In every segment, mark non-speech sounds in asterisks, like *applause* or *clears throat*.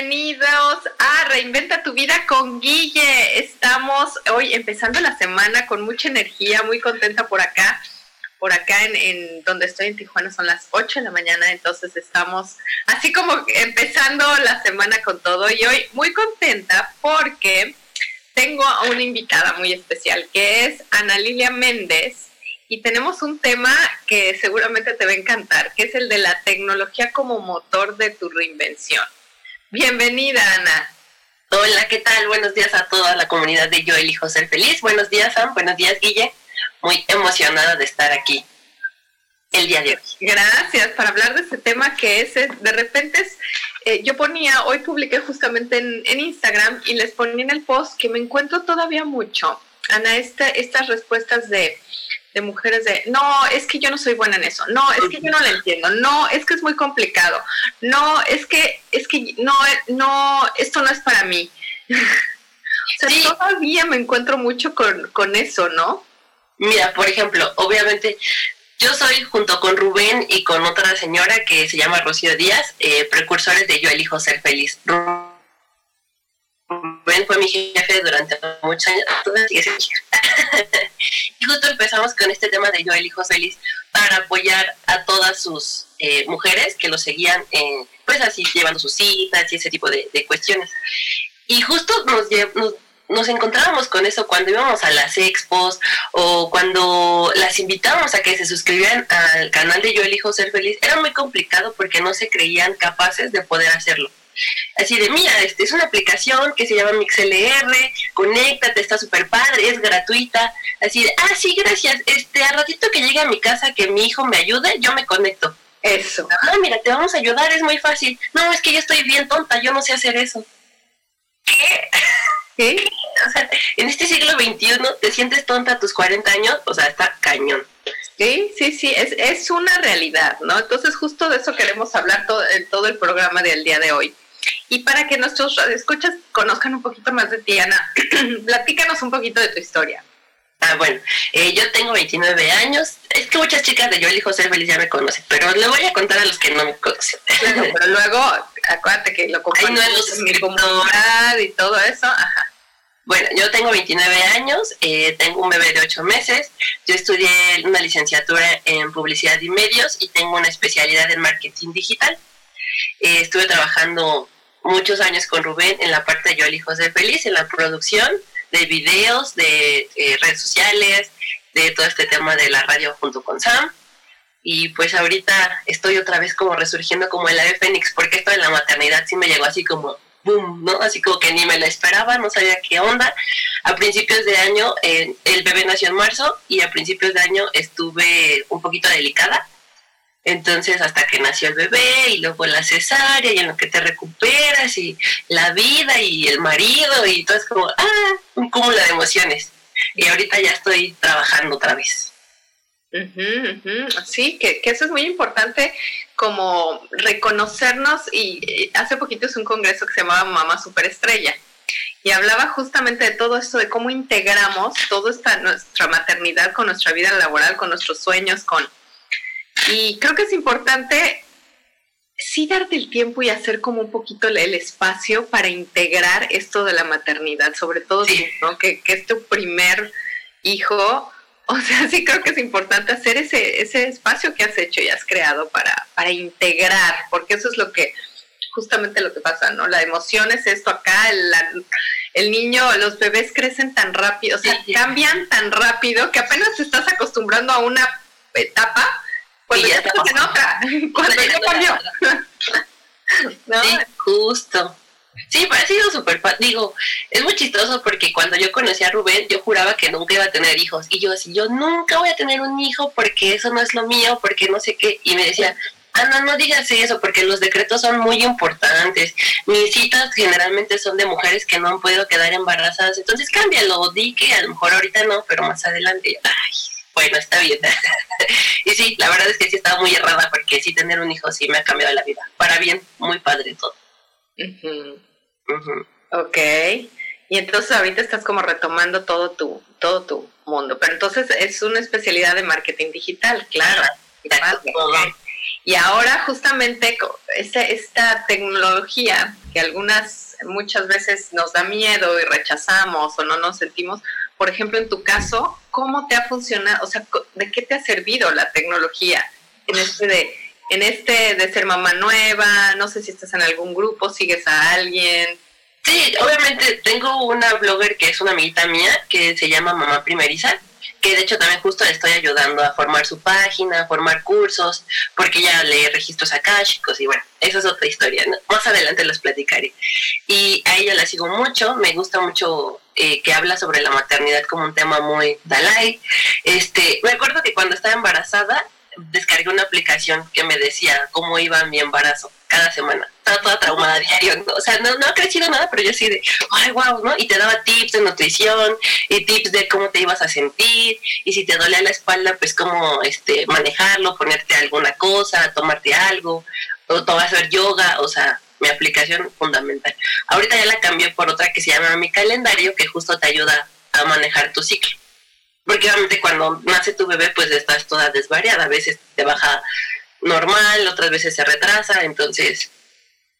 Bienvenidos a Reinventa tu vida con Guille. Estamos hoy empezando la semana con mucha energía, muy contenta por acá. Por acá en, donde estoy en Tijuana son las 8 de la mañana, entonces estamos así como empezando la semana con todo y hoy muy contenta porque tengo a una invitada muy especial que es Ana Lilia Méndez y tenemos un tema que seguramente te va a encantar, que es el de la tecnología como motor de tu reinvención. Bienvenida, Ana. Hola, ¿qué tal? Buenos días a toda la comunidad de Yo Elijo Ser Feliz. Buenos días, Sam. Buenos días, Guille. Muy emocionada de estar aquí el día de hoy. Gracias para hablar de este tema que es, de repente es, eh, yo ponía, hoy publiqué justamente en, en, Instagram y les ponía en el post que me encuentro todavía mucho, Ana, estas respuestas de de mujeres de, no, es que yo no soy buena en eso, no, es que yo no lo entiendo, no, es que es muy complicado, no, es que, es que no, no, esto no es para mí. *laughs* o sea, todavía me encuentro mucho con, con eso, ¿no? Mira, por ejemplo, obviamente yo soy junto con Rubén y con otra señora que se llama Rocío Díaz, eh, precursores de Yo elijo ser feliz. Rubén fue mi jefe durante muchos años, *laughs* y justo empezamos con este tema de Yo elijo feliz para apoyar a todas sus eh, mujeres que lo seguían, pues así, llevando sus citas y ese tipo de, cuestiones. Y justo nos, nos encontrábamos con eso cuando íbamos a las expos o cuando las invitábamos a que se suscribieran al canal de Yo elijo ser feliz. Era muy complicado porque no se creían capaces de poder hacerlo así de, mira, este es una aplicación que se llama MixLR, conéctate, está súper padre, es gratuita, así de, ah, sí, gracias, este, a ratito que llegue a mi casa que mi hijo me ayude, yo me conecto. Eso. Ah, mira, te vamos a ayudar, es muy fácil. No, es que yo estoy bien tonta, yo no sé hacer eso. ¿Qué? ¿Qué? O sea, en este siglo XXI te sientes tonta a tus 40 años, o sea, está cañón. Sí, sí, sí, es, es una realidad, ¿no? Entonces justo de eso queremos hablar todo, en todo el programa del día de hoy. Y para que nuestros escuchas conozcan un poquito más de ti, Ana, *clears throat* platícanos un poquito de tu historia. Ah, bueno, eh, yo tengo 29 años. Es que muchas chicas de Yo elijo ser feliz ya me conocen, pero le voy a contar a los que no me conocen. pero *laughs* luego, acuérdate que lo compartimos en mi comunidad y todo eso. Ajá. Bueno, yo tengo 29 años, eh, tengo un bebé de 8 meses, yo estudié una licenciatura en publicidad y medios y tengo una especialidad en marketing digital. Eh, estuve trabajando muchos años con Rubén en la parte de Yo elijo ser feliz, en la producción de videos, de eh, redes sociales, de todo este tema de la radio junto con Sam. Y pues ahorita estoy otra vez como resurgiendo como el ave fénix, porque esto de la maternidad sí me llegó así como boom, ¿no? Así como que ni me la esperaba, no sabía qué onda. A principios de año, eh, el bebé nació en marzo y a principios de año estuve un poquito delicada entonces, hasta que nació el bebé y luego la cesárea y en lo que te recuperas y la vida y el marido y todo es como, ah, un cúmulo de emociones. Y ahorita ya estoy trabajando otra vez. Sí, que, eso es muy importante como reconocernos y hace poquito es un congreso que se llamaba Mamá Superestrella y hablaba justamente de todo esto, de cómo integramos toda esta nuestra maternidad con nuestra vida laboral, con nuestros sueños, con y creo que es importante sí darte el tiempo y hacer como un poquito el espacio para integrar esto de la maternidad, sobre todo ¿no? que, que, es tu primer hijo, o sea, sí creo que es importante hacer ese, ese espacio que has hecho y has creado para, para integrar, porque eso es lo que, justamente lo que pasa, ¿no? La emoción es esto acá, el, el niño, los bebés crecen tan rápido, o sea, cambian tan rápido que apenas te estás acostumbrando a una etapa, cuando ya, estás en otra, cuando ya cambió. Sí, justo. Sí, ha sido súper Digo, es muy chistoso porque cuando yo conocí a Rubén, yo juraba que nunca iba a tener hijos. Y yo así, yo nunca voy a tener un hijo porque eso no es lo mío, porque no sé qué. Y me decía, Ana, no digas eso porque los decretos son muy importantes. Mis citas generalmente son de mujeres que no han podido quedar embarazadas. Entonces cámbialo, di que a lo mejor ahorita no, pero más adelante. Ay, bueno, está bien. *laughs* y sí, la verdad es que sí estaba muy errada porque sí tener un hijo sí me ha cambiado la vida. Para bien, muy padre todo. Ok. Y entonces ahorita estás como retomando todo tu, todo tu mundo. Pero entonces es una especialidad de marketing digital, claro. Y ahora justamente esta, esta tecnología que algunas muchas veces nos da miedo y rechazamos o no nos sentimos, por ejemplo, en tu caso, ¿cómo te ha funcionado? O sea, ¿de qué te ha servido la tecnología en este de, en este de ser mamá nueva? No sé si estás en algún grupo, sigues a alguien. Sí, obviamente tengo una blogger que es una amiguita mía que se llama Mamá Primeriza que de hecho también justo le estoy ayudando a formar su página, a formar cursos, porque ya lee registros akáshicos y bueno, esa es otra historia, más adelante los platicaré. Y a ella la sigo mucho, me gusta mucho eh, que habla sobre la maternidad como un tema muy Dalai. Este, me acuerdo que cuando estaba embarazada descargué una aplicación que me decía cómo iba mi embarazo cada semana. Estaba toda traumada diario, o sea, no, no ha crecido nada, pero yo así de, ay, wow, ¿no? Y te daba tips de nutrición y tips de cómo te ibas a sentir y si te dolía la espalda, pues cómo este, manejarlo, ponerte alguna cosa, tomarte algo, o a hacer yoga, o sea, mi aplicación fundamental. Ahorita ya la cambié por otra que se llama Mi Calendario, que justo te ayuda a manejar tu ciclo. Porque obviamente cuando nace tu bebé, pues estás toda desvariada. A veces te baja normal, otras veces se retrasa. Entonces,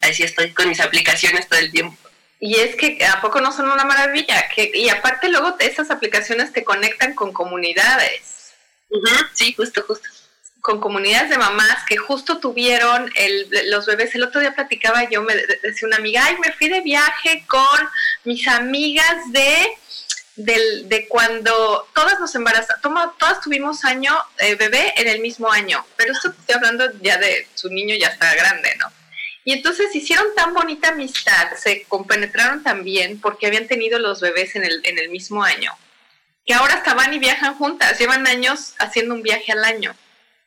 así estoy con mis aplicaciones todo el tiempo. Y es que a poco no son una maravilla. Que, y aparte luego esas aplicaciones te conectan con comunidades. sí, justo, justo. Con comunidades de mamás que justo tuvieron el, los bebés. El otro día platicaba yo, me decía una amiga, ay, me fui de viaje con mis amigas de del, de cuando todas nos embarazamos, todas tuvimos año eh, bebé en el mismo año, pero esto estoy hablando ya de su niño ya está grande, ¿no? Y entonces hicieron tan bonita amistad, se compenetraron tan bien porque habían tenido los bebés en el, en el mismo año, que ahora hasta van y viajan juntas, llevan años haciendo un viaje al año.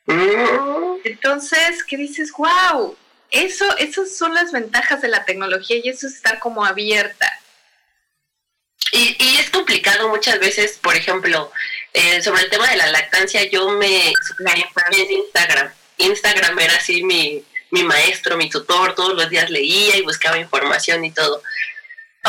Mm. Entonces, ¿qué dices? ¡Wow! Eso, esas son las ventajas de la tecnología y eso es estar como abierta. Y, y es complicado muchas veces, por ejemplo, eh, sobre el tema de la lactancia, yo me en Instagram. Instagram era así mi, mi maestro, mi tutor, todos los días leía y buscaba información y todo.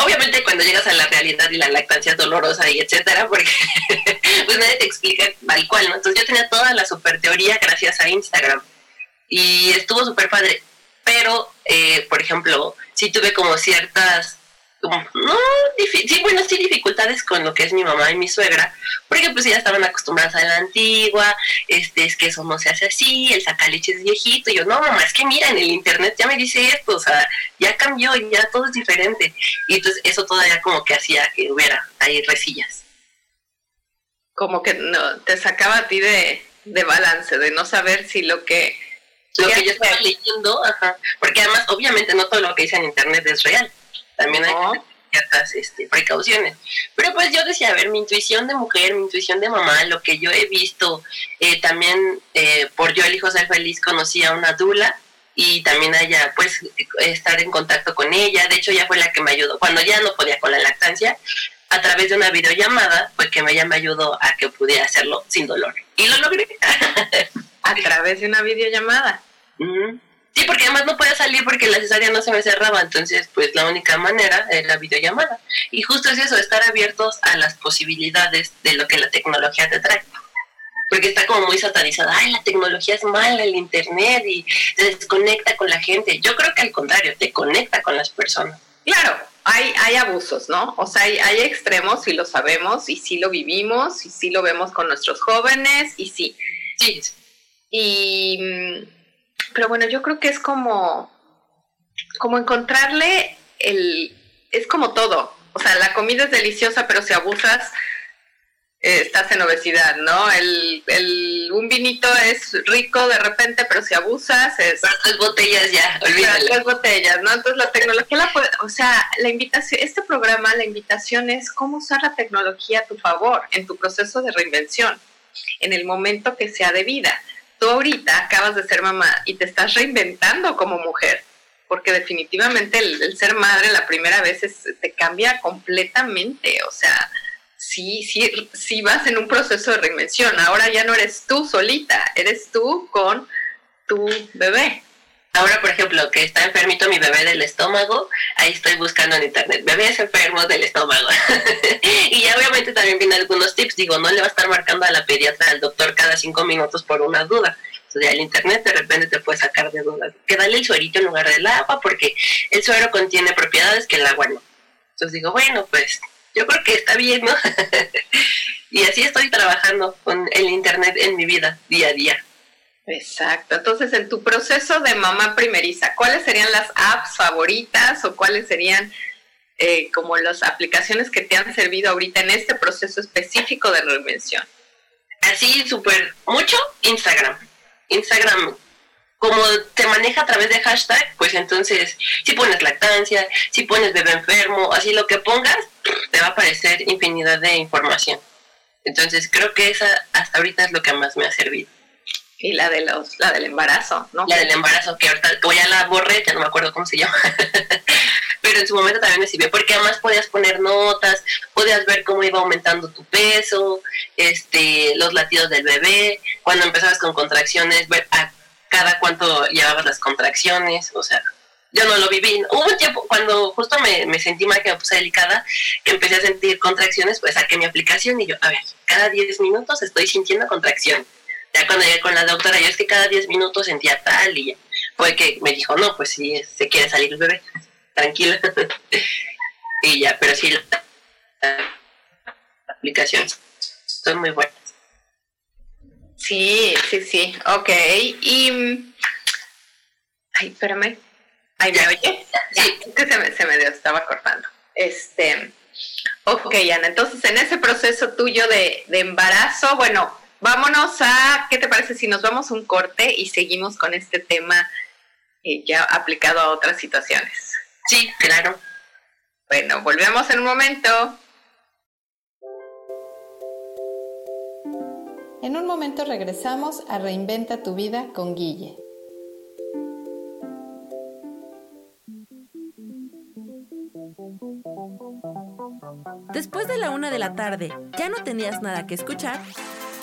Obviamente cuando llegas a la realidad y la lactancia dolorosa y etcétera, porque *laughs* pues nadie te explica tal cual, ¿no? Entonces yo tenía toda la super teoría gracias a Instagram y estuvo súper padre. Pero, eh, por ejemplo, sí tuve como ciertas no, sí, bueno, sí dificultades con lo que es mi mamá y mi suegra, porque pues ya estaban acostumbradas a la antigua, este, es que eso no se hace así, el sacaleche es viejito, y yo, no, mamá, es que mira, en el internet ya me dice esto, o sea, ya cambió, ya todo es diferente, y entonces eso todavía como que hacía que hubiera ahí resillas. Como que no, te sacaba a ti de, de balance, de no saber si lo que... Lo que yo estaba leyendo, ajá, porque además obviamente no todo lo que dice en internet es real también hay ciertas este, precauciones. Pero pues yo decía, a ver, mi intuición de mujer, mi intuición de mamá, lo que yo he visto, eh, también eh, por yo elijo ser feliz conocí a una dula y también ella pues estar en contacto con ella, de hecho ella fue la que me ayudó, cuando ya no podía con la lactancia, a través de una videollamada, pues que ella me ayudó a que pudiera hacerlo sin dolor. Y lo logré. *laughs* a través de una videollamada. Sí, porque además no podía salir porque la cesárea no se me cerraba, entonces pues la única manera era la videollamada. Y justo es eso, estar abiertos a las posibilidades de lo que la tecnología te trae. Porque está como muy satanizada, ay, la tecnología es mala, el internet y se desconecta con la gente. Yo creo que al contrario, te conecta con las personas. Claro, hay, hay abusos, ¿no? O sea, hay, hay extremos y lo sabemos y sí lo vivimos y sí lo vemos con nuestros jóvenes y sí. Sí. Y, mm, pero bueno, yo creo que es como, como encontrarle el, es como todo. O sea, la comida es deliciosa, pero si abusas, eh, estás en obesidad, ¿no? El, el, un vinito es rico de repente, pero si abusas es... Tres botellas ya, olvídalo. Tres botellas, ¿no? Entonces la tecnología la puede... O sea, la invitación, este programa, la invitación es cómo usar la tecnología a tu favor en tu proceso de reinvención, en el momento que sea de vida. Ahorita acabas de ser mamá y te estás reinventando como mujer, porque definitivamente el, el ser madre la primera vez es, te cambia completamente, o sea sí, sí, sí vas en un proceso de reinvención. Ahora ya no eres tú solita, eres tú con tu bebé. Ahora, por ejemplo, que está enfermito mi bebé del estómago, ahí estoy buscando en internet, bebés enfermos del estómago. *laughs* y ya obviamente también vienen algunos tips, digo, no le va a estar marcando a la pediatra, al doctor cada cinco minutos por una duda. Entonces, el internet de repente te puede sacar de dudas. Que dale el suerito en lugar del agua, porque el suero contiene propiedades que el agua no. Entonces digo, bueno, pues yo creo que está bien, ¿no? *laughs* y así estoy trabajando con el Internet en mi vida día a día. Exacto. Entonces, en tu proceso de mamá primeriza, ¿cuáles serían las apps favoritas o cuáles serían eh, como las aplicaciones que te han servido ahorita en este proceso específico de reinvención? Así, súper mucho Instagram. Instagram como te maneja a través de hashtag, pues entonces si pones lactancia, si pones bebé enfermo, así lo que pongas, te va a aparecer infinidad de información. Entonces creo que esa hasta ahorita es lo que más me ha servido. Y la de los, la del embarazo, ¿no? La del embarazo, que ahorita como ya la borré, ya no me acuerdo cómo se llama. *laughs* Pero en su momento también me sirvió, porque además podías poner notas, podías ver cómo iba aumentando tu peso, este, los latidos del bebé, cuando empezabas con contracciones, ver a cada cuánto llevabas las contracciones, o sea, yo no lo viví. Hubo un tiempo cuando justo me, me sentí mal, que me puse delicada, que empecé a sentir contracciones, pues saqué mi aplicación y yo, a ver, cada 10 minutos estoy sintiendo contracción. Ya cuando llegué con la doctora, yo es que cada 10 minutos sentía tal y fue que me dijo, no, pues si se quiere salir el bebé, tranquila. *laughs* y ya, pero sí, la aplicación son muy buenas. Sí, sí, sí, ok. Y... Ay, espérame. Ay, ¿me oye? Sí. Es que se me, se me dio, estaba cortando. Este... Ok, Ana, entonces en ese proceso tuyo de, de embarazo, bueno, vámonos a, ¿qué te parece si nos vamos un corte y seguimos con este tema eh, ya aplicado a otras situaciones? Sí, claro. Bueno, volvemos en un momento. En un momento regresamos a Reinventa tu vida con Guille. Después de la una de la tarde, ¿ya no tenías nada que escuchar?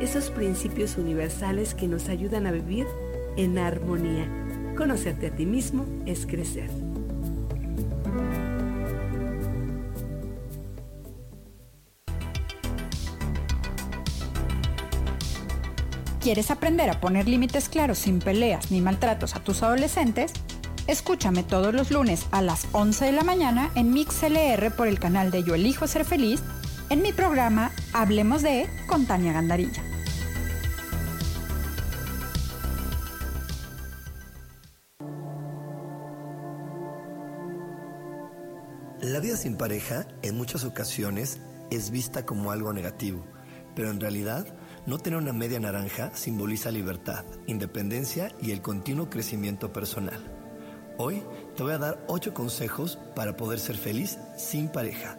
esos principios universales que nos ayudan a vivir en armonía. Conocerte a ti mismo es crecer. ¿Quieres aprender a poner límites claros sin peleas ni maltratos a tus adolescentes? Escúchame todos los lunes a las 11 de la mañana en MixLR por el canal de Yo Elijo Ser Feliz en mi programa Hablemos de con Tania Gandarilla. La vida sin pareja en muchas ocasiones es vista como algo negativo, pero en realidad no tener una media naranja simboliza libertad, independencia y el continuo crecimiento personal. Hoy te voy a dar 8 consejos para poder ser feliz sin pareja.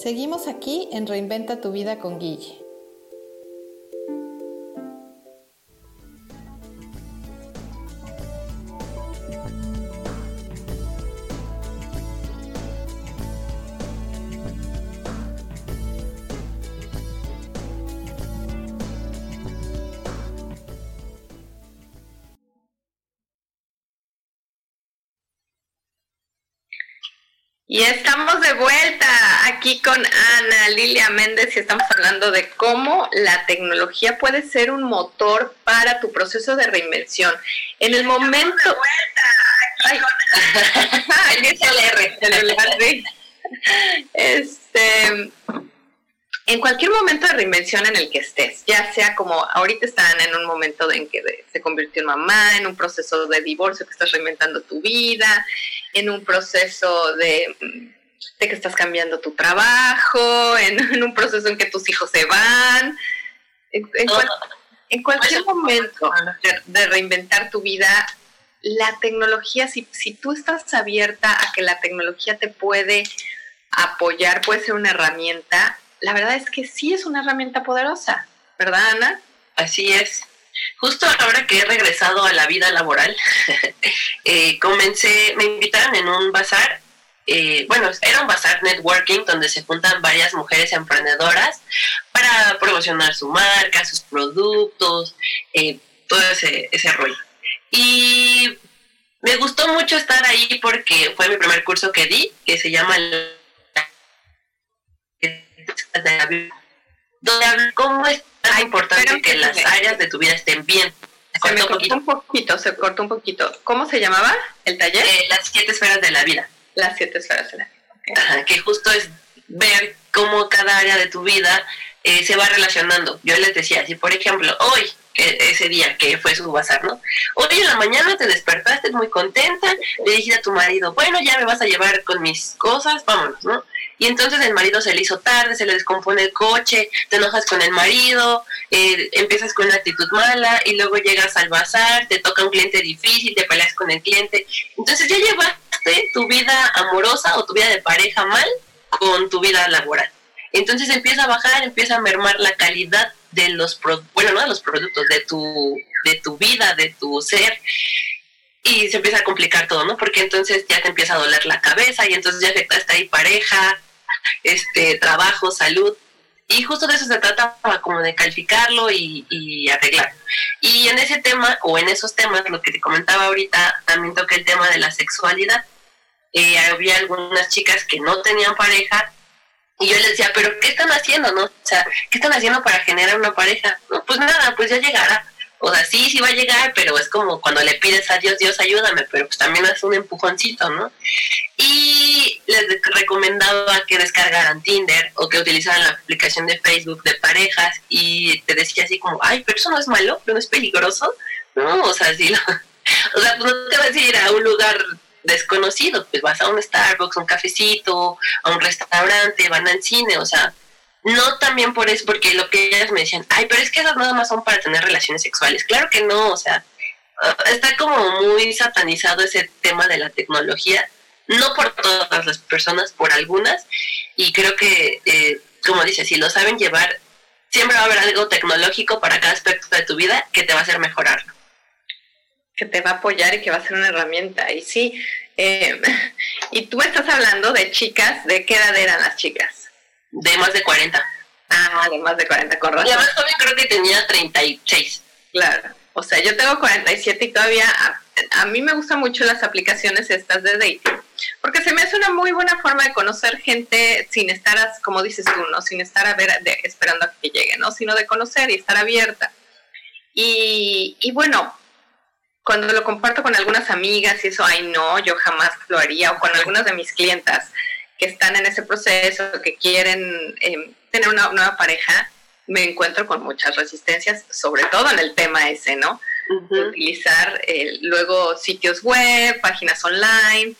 Seguimos aquí en Reinventa tu vida con Guille. Y estamos de vuelta aquí con Ana Lilia Méndez y estamos hablando de cómo la tecnología puede ser un motor para tu proceso de reinvención. En el momento... Ay, *laughs* este, en cualquier momento de reinvención en el que estés, ya sea como ahorita están en un momento en que se convirtió en mamá, en un proceso de divorcio que estás reinventando tu vida, en un proceso de, que estás cambiando tu trabajo, *laughs* en, un proceso en que tus hijos se van, en, cualquier momento de, reinventar tu vida, la tecnología, si, si tú estás abierta a que la tecnología te puede apoyar, puede ser una herramienta, la verdad es que sí es una herramienta poderosa, ¿verdad, Ana? Así es. Justo ahora que he regresado a la vida laboral, *laughs* eh, comencé, me invitaron en un bazar, eh, bueno, era un bazar networking donde se juntan varias mujeres emprendedoras para promocionar su marca, sus productos, eh, todo ese, ese rollo. Y me gustó mucho estar ahí porque fue mi primer curso que di, que se llama donde cómo es tan importante que las áreas de tu vida estén bien. Se, me cortó un poquito, se cortó un poquito. ¿Cómo se llamaba el taller? Eh, las siete esferas de la vida. Las siete esferas de la vida. que justo es ver cómo cada área de tu vida eh, se va relacionando. Yo les decía, si por ejemplo, hoy, ese día que fue su bazar, ¿no? Hoy en la mañana te despertaste muy contenta, le dijiste a tu marido, bueno, ya me vas a llevar con mis cosas, vámonos, ¿no? Y entonces el marido se le hizo tarde, se le descompone el coche, te enojas con el marido, eh, empiezas con una actitud mala y luego llegas al bazar, te toca un cliente difícil, te peleas con el cliente. Entonces ya tu vida amorosa o tu vida de pareja mal con tu vida laboral. Entonces empieza a bajar, empieza a mermar la calidad de los bueno, no de los productos, de tu, de tu vida, de tu ser y se empieza a complicar todo, ¿no? Porque entonces ya te empieza a doler la cabeza y entonces ya afectaste ahí pareja, este, trabajo, salud. Y justo de eso se trata como de calificarlo y, y arreglarlo. Y en ese tema, o en esos temas, lo que te comentaba ahorita, también toca el tema de la sexualidad. Eh, había algunas chicas que no tenían pareja y yo les decía, pero ¿qué están haciendo, no? O sea, ¿qué están haciendo para generar una pareja? No, pues nada, pues ya llegará. O sea, sí, sí va a llegar, pero es como cuando le pides a Dios, Dios ayúdame, pero pues también es un empujoncito, ¿no? Y les recomendaba que descargaran Tinder o que utilizaran la aplicación de Facebook de parejas y te decía así como, ay, pero eso no es malo, pero no es peligroso. No, o sea, sí, *laughs* o sea, pues no te vas a ir a un lugar desconocido, pues vas a un Starbucks, un cafecito, a un restaurante, van al cine, o sea, no también por eso, porque lo que ellas me decían, ay, pero es que esas nada más son para tener relaciones sexuales. Claro que no, o sea, ah, está como muy satanizado ese tema de la tecnología, no por todas las personas, por algunas, y creo que, eh, como dice, si lo saben llevar, siempre va a haber algo tecnológico para cada aspecto de tu vida que te va a hacer mejorarlo. Que te va a apoyar y que va a ser una herramienta. Y sí, eh, *laughs* y tú estás hablando de chicas, ¿de qué edad eran las chicas? de más de 40. Ah, de más de 40, con razón. La más joven creo que tenía 36. Claro. O sea, yo tengo 47 y todavía a, mí me gustan mucho las aplicaciones estas de dating, porque se me hace una muy buena forma de conocer gente sin estar, como dices tú, ¿no? Sin estar a ver, esperando a que llegue, ¿no? Sino de conocer y estar abierta. Y, y bueno, cuando lo comparto con algunas amigas y eso, ay no, yo jamás lo haría, o con algunas de mis clientas que están en ese proceso, que quieren eh, tener una nueva pareja, me encuentro con muchas resistencias, sobre todo en el tema ese, ¿no? Utilizar eh, luego sitios web, páginas online,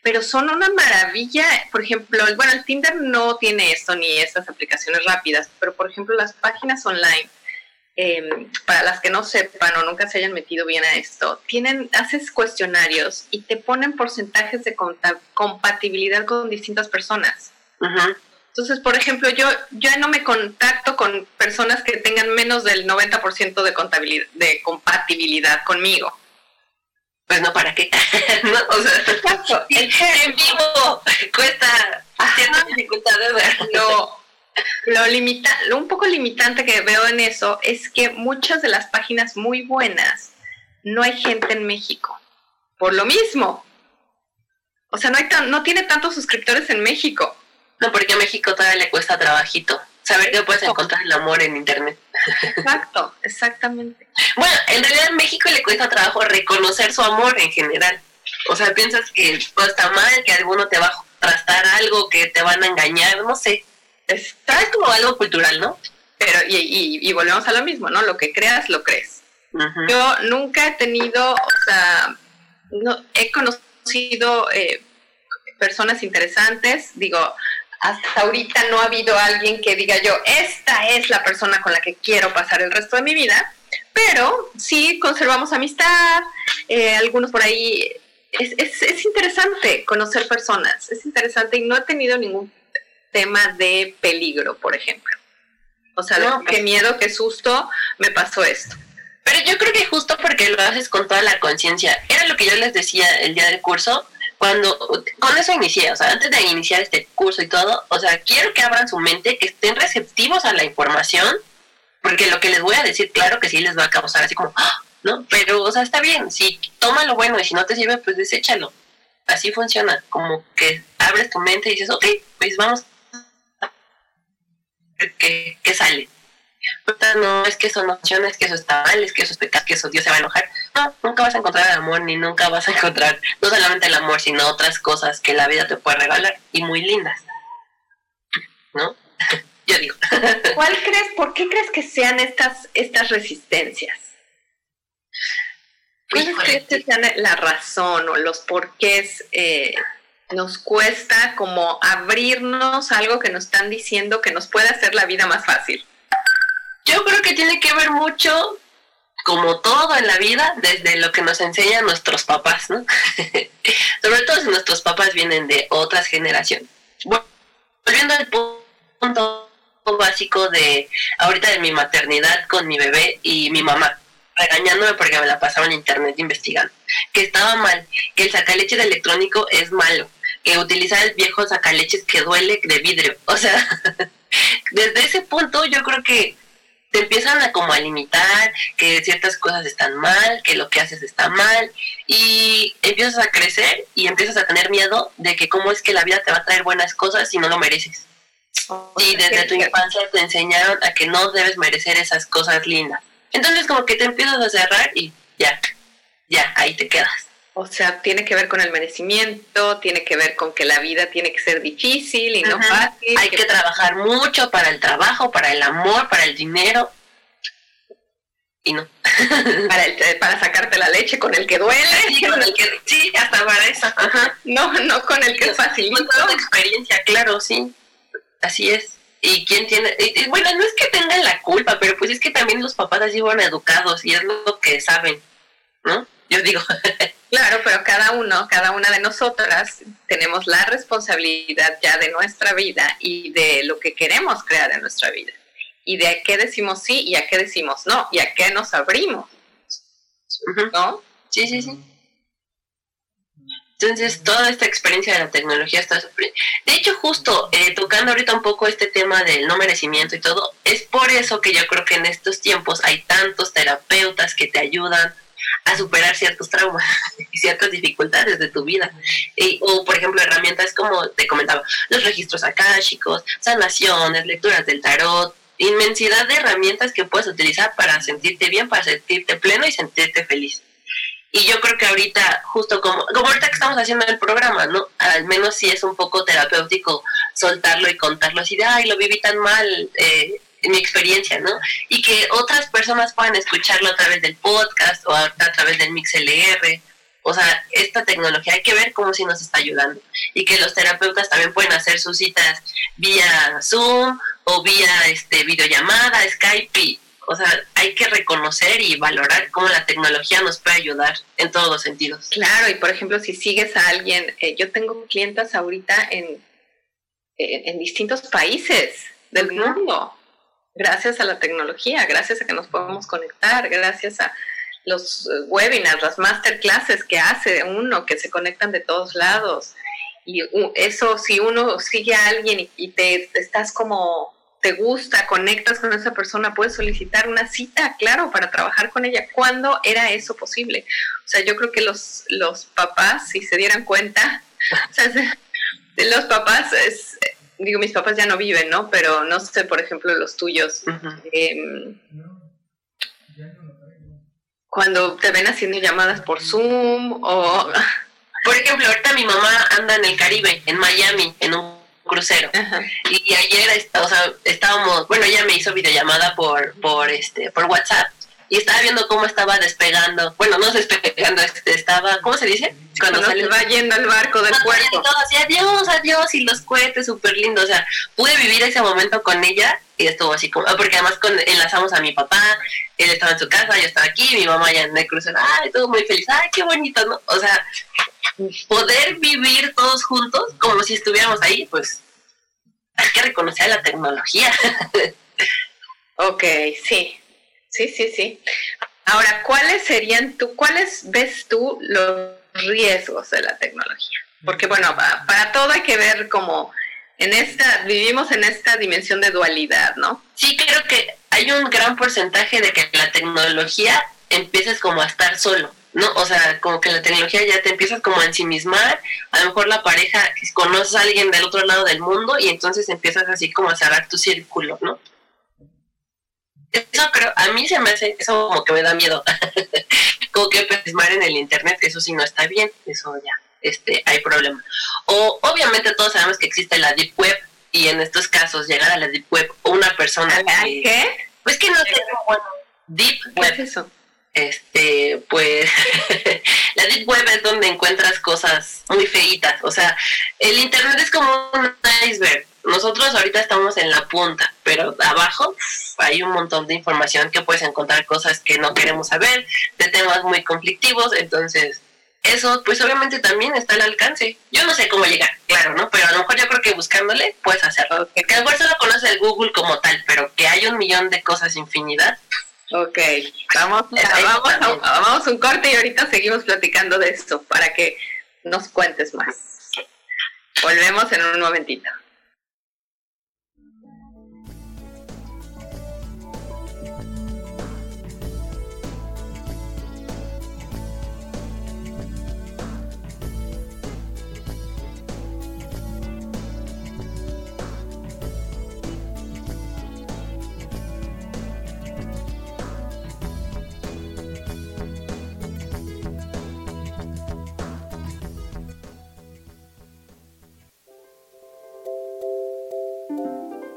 pero son una maravilla. Por ejemplo, bueno, el Tinder no tiene esto ni estas aplicaciones rápidas, pero por ejemplo las páginas online, em, para las que no sepan o nunca se hayan metido bien a esto, tienen, haces cuestionarios y te ponen porcentajes de compatibilidad con distintas personas. Entonces, por ejemplo, yo, yo no me contacto con personas que tengan menos del 90% de, contabilidad, de compatibilidad conmigo. Pues no, ¿para qué? *laughs* no, o sea, *laughs* en vivo cuesta ciertas dificultades. No, lo limita, lo un poco limitante que veo en eso es que muchas de las páginas muy buenas no hay gente en México. Por lo mismo. O sea, no, hay no tiene tantos suscriptores en México. No, porque a México todavía le cuesta trabajito saber que puedes encontrar el amor en Internet. Exacto, exactamente. Bueno, en realidad a México le cuesta trabajo reconocer su amor en general. O sea, piensas que todo está mal, que alguno te va a trastar algo, que te van a engañar, no sé. Es, como algo cultural, ¿no? Pero, y, y, volvemos a lo mismo, ¿no? Lo que creas, lo crees. Yo nunca he tenido, o sea, no, he conocido eh, personas interesantes, digo, hasta ahorita no ha habido alguien que diga yo, esta es la persona con la que quiero pasar el resto de mi vida, pero sí conservamos amistad, eh, algunos por ahí. Es, es, interesante conocer personas, es interesante y no he tenido ningún tema de peligro, por ejemplo. O sea, no, qué miedo, qué susto, me pasó esto. Pero yo creo que justo porque lo haces con toda la conciencia, era lo que yo les decía el día del curso, cuando con eso inicié, o sea, antes de iniciar este curso y todo, o sea, quiero que abran su mente, que estén receptivos a la información, porque lo que les voy a decir, claro que sí les va a causar así como, ¡ah! ¿no? Pero, o sea, está bien, si toma lo bueno y si no te sirve, pues deséchalo. Así funciona, como que abres tu mente y dices, ok, pues vamos ¿Qué, qué sale? no, es que eso no funciona, es que eso está mal, es que eso es pecado, que eso Dios se va a enojar. No, nunca vas a encontrar el amor, ni nunca vas a encontrar no solamente el amor, sino otras cosas que la vida te puede regalar y muy lindas. ¿No? *laughs* Yo digo. *laughs* ¿Cuál crees, por qué crees que sean estas, estas resistencias? ¿Cuál crees que sean la razón o los porqués eh, nos cuesta como abrirnos algo que nos están diciendo que nos puede hacer la vida más fácil? Yo creo que tiene que ver mucho, como todo en la vida, desde lo que nos enseñan nuestros papás, ¿no? *laughs* Sobre todo si nuestros papás vienen de otras generaciones. Volviendo al punto básico de ahorita de mi maternidad con mi bebé y mi mamá regañándome porque me la pasaba en internet investigando, que estaba mal, que el sacaleche electrónico es malo, que utilizar el viejo sacaleches que duele de vidrio. *laughs* O sea, desde ese punto yo creo que te empiezan a como a limitar que ciertas cosas están mal, que lo que haces está mal y empiezas a crecer y empiezas a tener miedo de que cómo es que la vida te va a traer buenas cosas si no lo mereces. Y desde tu infancia te enseñaron a que no debes merecer esas cosas lindas. Entonces como que te empiezas a cerrar y ya, ya, ahí te quedas. O sea, tiene que ver con el merecimiento, tiene que ver con que la vida tiene que ser difícil y no fácil. Hay que... trabajar mucho para el trabajo, para el amor, para el dinero. Y no. *laughs* para, para sacarte la leche con el que duele. Sí, con el que, sí hasta para eso. Ajá. No, no con el que es fácil. Con experiencia, claro, sí. Así es. Y quién tiene, bueno, no es que tengan la culpa, pero pues es que también los papás así fueron educados y es lo que saben, ¿no? Yo digo. *laughs* Claro, pero cada uno, cada una de nosotras tenemos la responsabilidad ya de nuestra vida y de lo que queremos crear en nuestra vida. Y de a qué decimos sí y a qué decimos no, y a qué nos abrimos. ¿No? Sí, sí, sí. Entonces, toda esta experiencia de la tecnología está De hecho, justo eh, tocando ahorita un poco este tema del no merecimiento y todo, es por eso que yo creo que en estos tiempos hay tantos terapeutas que te ayudan a superar ciertos traumas *laughs* y ciertas dificultades de tu vida. o, por ejemplo, herramientas como te comentaba, los registros akáshicos, sanaciones, lecturas del tarot, inmensidad de herramientas que puedes utilizar para sentirte bien, para sentirte pleno y sentirte feliz. Y yo creo que ahorita, justo como, como ahorita que estamos haciendo el programa, ¿no? Al menos sí es un poco terapéutico soltarlo y contarlo así de, ay, lo viví tan mal, eh, mi experiencia, ¿no? Y que otras personas puedan escucharlo a través del podcast o a, a través del MixLR. O sea, esta tecnología hay que ver cómo si nos está ayudando. Y que los terapeutas también pueden hacer sus citas vía Zoom o vía este videollamada, Skype o sea, hay que reconocer y valorar cómo la tecnología nos puede ayudar en todos los sentidos. Claro, y por ejemplo, si sigues a alguien, eh, yo tengo clientas ahorita en, en, distintos países del mundo, gracias a la tecnología, gracias a que nos podemos conectar, gracias a los eh, webinars, las masterclasses que hace uno, que se conectan de todos lados. Y eso, si uno sigue a alguien y, te estás como te gusta, conectas con esa persona, puedes solicitar una cita, claro, para trabajar con ella. ¿Cuándo era eso posible? O sea, yo creo que los, los papás, si se dieran cuenta, *laughs* o sea, los papás, es, digo, mis papás ya no viven, ¿no? Pero no sé, por ejemplo, los tuyos. Em, cuando te ven haciendo llamadas por Zoom o... *laughs* Por ejemplo, ahorita mi mamá anda en el Caribe, en Miami, en un crucero. Y, ayer, o sea, estábamos, bueno, ella me hizo videollamada por, por, este, por WhatsApp y estaba viendo cómo estaba despegando, bueno, no despegando, este, estaba, ¿cómo se dice? Cuando, se va yendo al barco del puerto. Así, adiós, adiós, y los cohetes súper lindos, o sea, pude vivir ese momento con ella y estuvo así como, ah, porque además con, enlazamos a mi papá, él estaba en su casa, yo estaba aquí, mi mamá ya en el crucero, ay, todo muy feliz, ay, qué bonito, ¿no? O sea, poder vivir todos juntos como si estuviéramos ahí, pues hay que reconocer la tecnología. *laughs* ok, sí, sí, sí, sí. Ahora, ¿cuáles serían tú, cuáles ves tú los riesgos de la tecnología? Porque bueno, para todo hay que ver como en esta, vivimos en esta dimensión de dualidad, ¿no? Sí, creo que hay un gran porcentaje de que la tecnología empieces como a estar solo ¿no? O sea, como que la tecnología ya te empiezas como a ensimismar, a lo mejor la pareja, conoces a alguien del otro lado del mundo y entonces empiezas así como a cerrar tu círculo, ¿no? Eso creo, a mí se me hace, eso como que me da miedo, *laughs* como que pesmar en el internet, eso sí no está bien, eso ya, este, hay problema. O obviamente todos sabemos que existe la deep web y en estos casos llegar a la deep web o una persona que, ¿Qué? Pues que no bueno, deep web. eso? este, pues *laughs* la deep web es donde encuentras cosas muy feitas, o sea, el internet es como un iceberg. Nosotros ahorita estamos en la punta, pero abajo hay un montón de información que puedes encontrar cosas que no queremos saber, de temas muy conflictivos, entonces eso pues obviamente también está al alcance. Yo no sé cómo llegar, claro, ¿no? Pero a lo mejor yo creo que buscándole puedes hacerlo. Que a lo conoce el Google como tal, pero que hay un millón de cosas infinidad, Ok, vamos, vamos, a, vamos un corte y ahorita seguimos platicando de esto para que nos cuentes más. Volvemos en un momentito.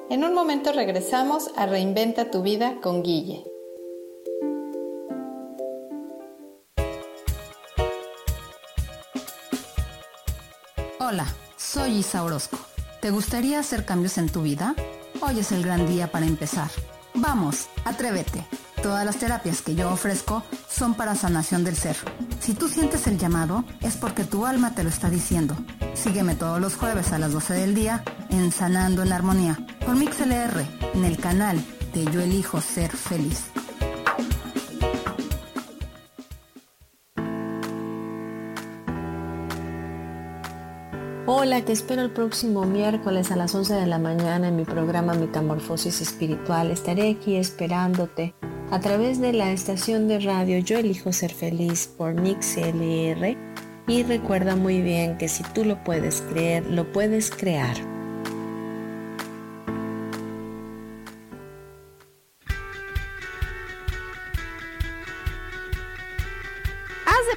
En un momento regresamos a Reinventa tu vida con Guille. Hola, soy Isa Orozco. ¿Te gustaría hacer cambios en tu vida? Hoy es el gran día para empezar. Vamos, atrévete. Todas las terapias que yo ofrezco son para sanación del ser. Si tú sientes el llamado, es porque tu alma te lo está diciendo. Sígueme todos los jueves a las 12 del día en Sanando en Armonía por MixLR en el canal de Yo Elijo Ser Feliz. Hola, te espero el próximo miércoles a las 11 de la mañana en mi programa Metamorfosis Espiritual. Estaré aquí esperándote a través de la estación de radio Yo elijo ser feliz por Mix LR y recuerda muy bien que si tú lo puedes creer, lo puedes crear.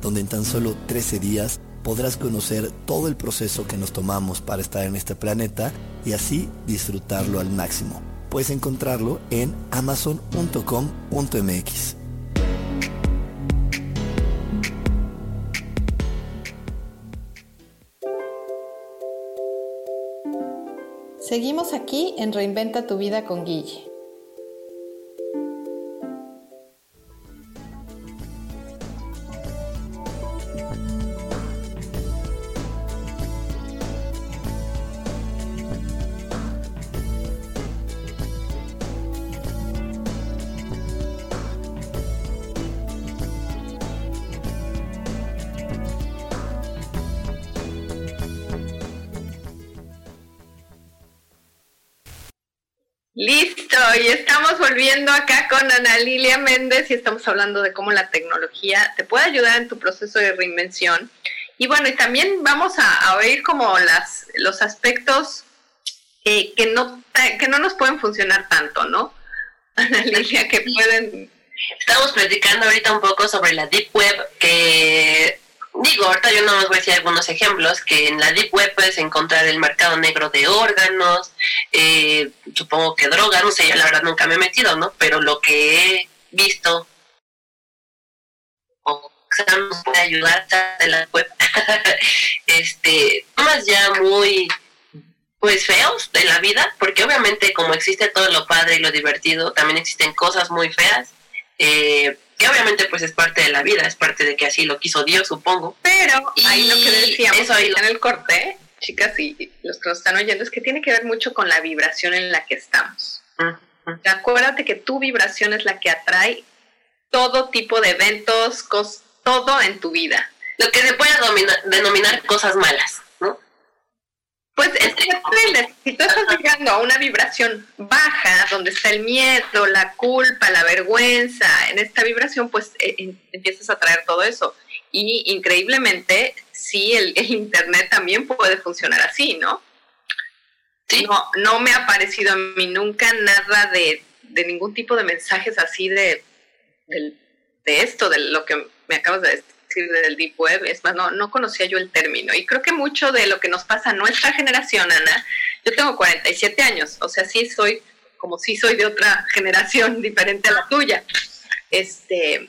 donde en tan solo 13 días podrás conocer todo el proceso que nos tomamos para estar en este planeta y así disfrutarlo al máximo. Puedes encontrarlo en amazon.com.mx. Seguimos aquí en Reinventa tu vida con Guille. Listo, y estamos volviendo acá con Ana Lilia Méndez y estamos hablando de cómo la tecnología te puede ayudar en tu proceso de reinvención. Y bueno, y también vamos a, oír como las, los aspectos que, no, que no nos pueden funcionar tanto, ¿no? *laughs* Ana Lilia, que pueden... Estamos platicando ahorita un poco sobre la Deep Web, que Digo, ahorita yo no os voy a decir algunos ejemplos, que en la Deep Web puedes encontrar el mercado negro de órganos, eh, supongo que drogas, no sé, yo la verdad nunca me he metido, ¿no? Pero lo que he visto o sea, puede ayudar de la web, *laughs* este, más ya muy pues feos de la vida, porque obviamente como existe todo lo padre y lo divertido, también existen cosas muy feas. Eh, que obviamente pues es parte de la vida, es parte de que así lo quiso Dios, supongo. Pero ahí lo que decíamos ahorita en el corte, chicas y los que nos están oyendo, es que tiene que ver mucho con la vibración en la que estamos. Acuérdate que tu vibración es la que atrae todo tipo de eventos, todo en tu vida. Lo que se puede denominar cosas malas. Pues es que si tú estás llegando a una vibración baja, donde está el miedo, la culpa, la vergüenza, en esta vibración pues eh, empiezas a traer todo eso. Y increíblemente, sí, el, Internet también puede funcionar así, ¿no? No, no me ha parecido a mí nunca nada de, ningún tipo de mensajes así de, de, de esto, de lo que me acabas de decir del Deep Web, es más, no, no conocía yo el término. Y creo que mucho de lo que nos pasa a nuestra generación, Ana, yo tengo 47 años, o sea, sí soy, como si soy de otra *laughs* generación diferente a la tuya. Este,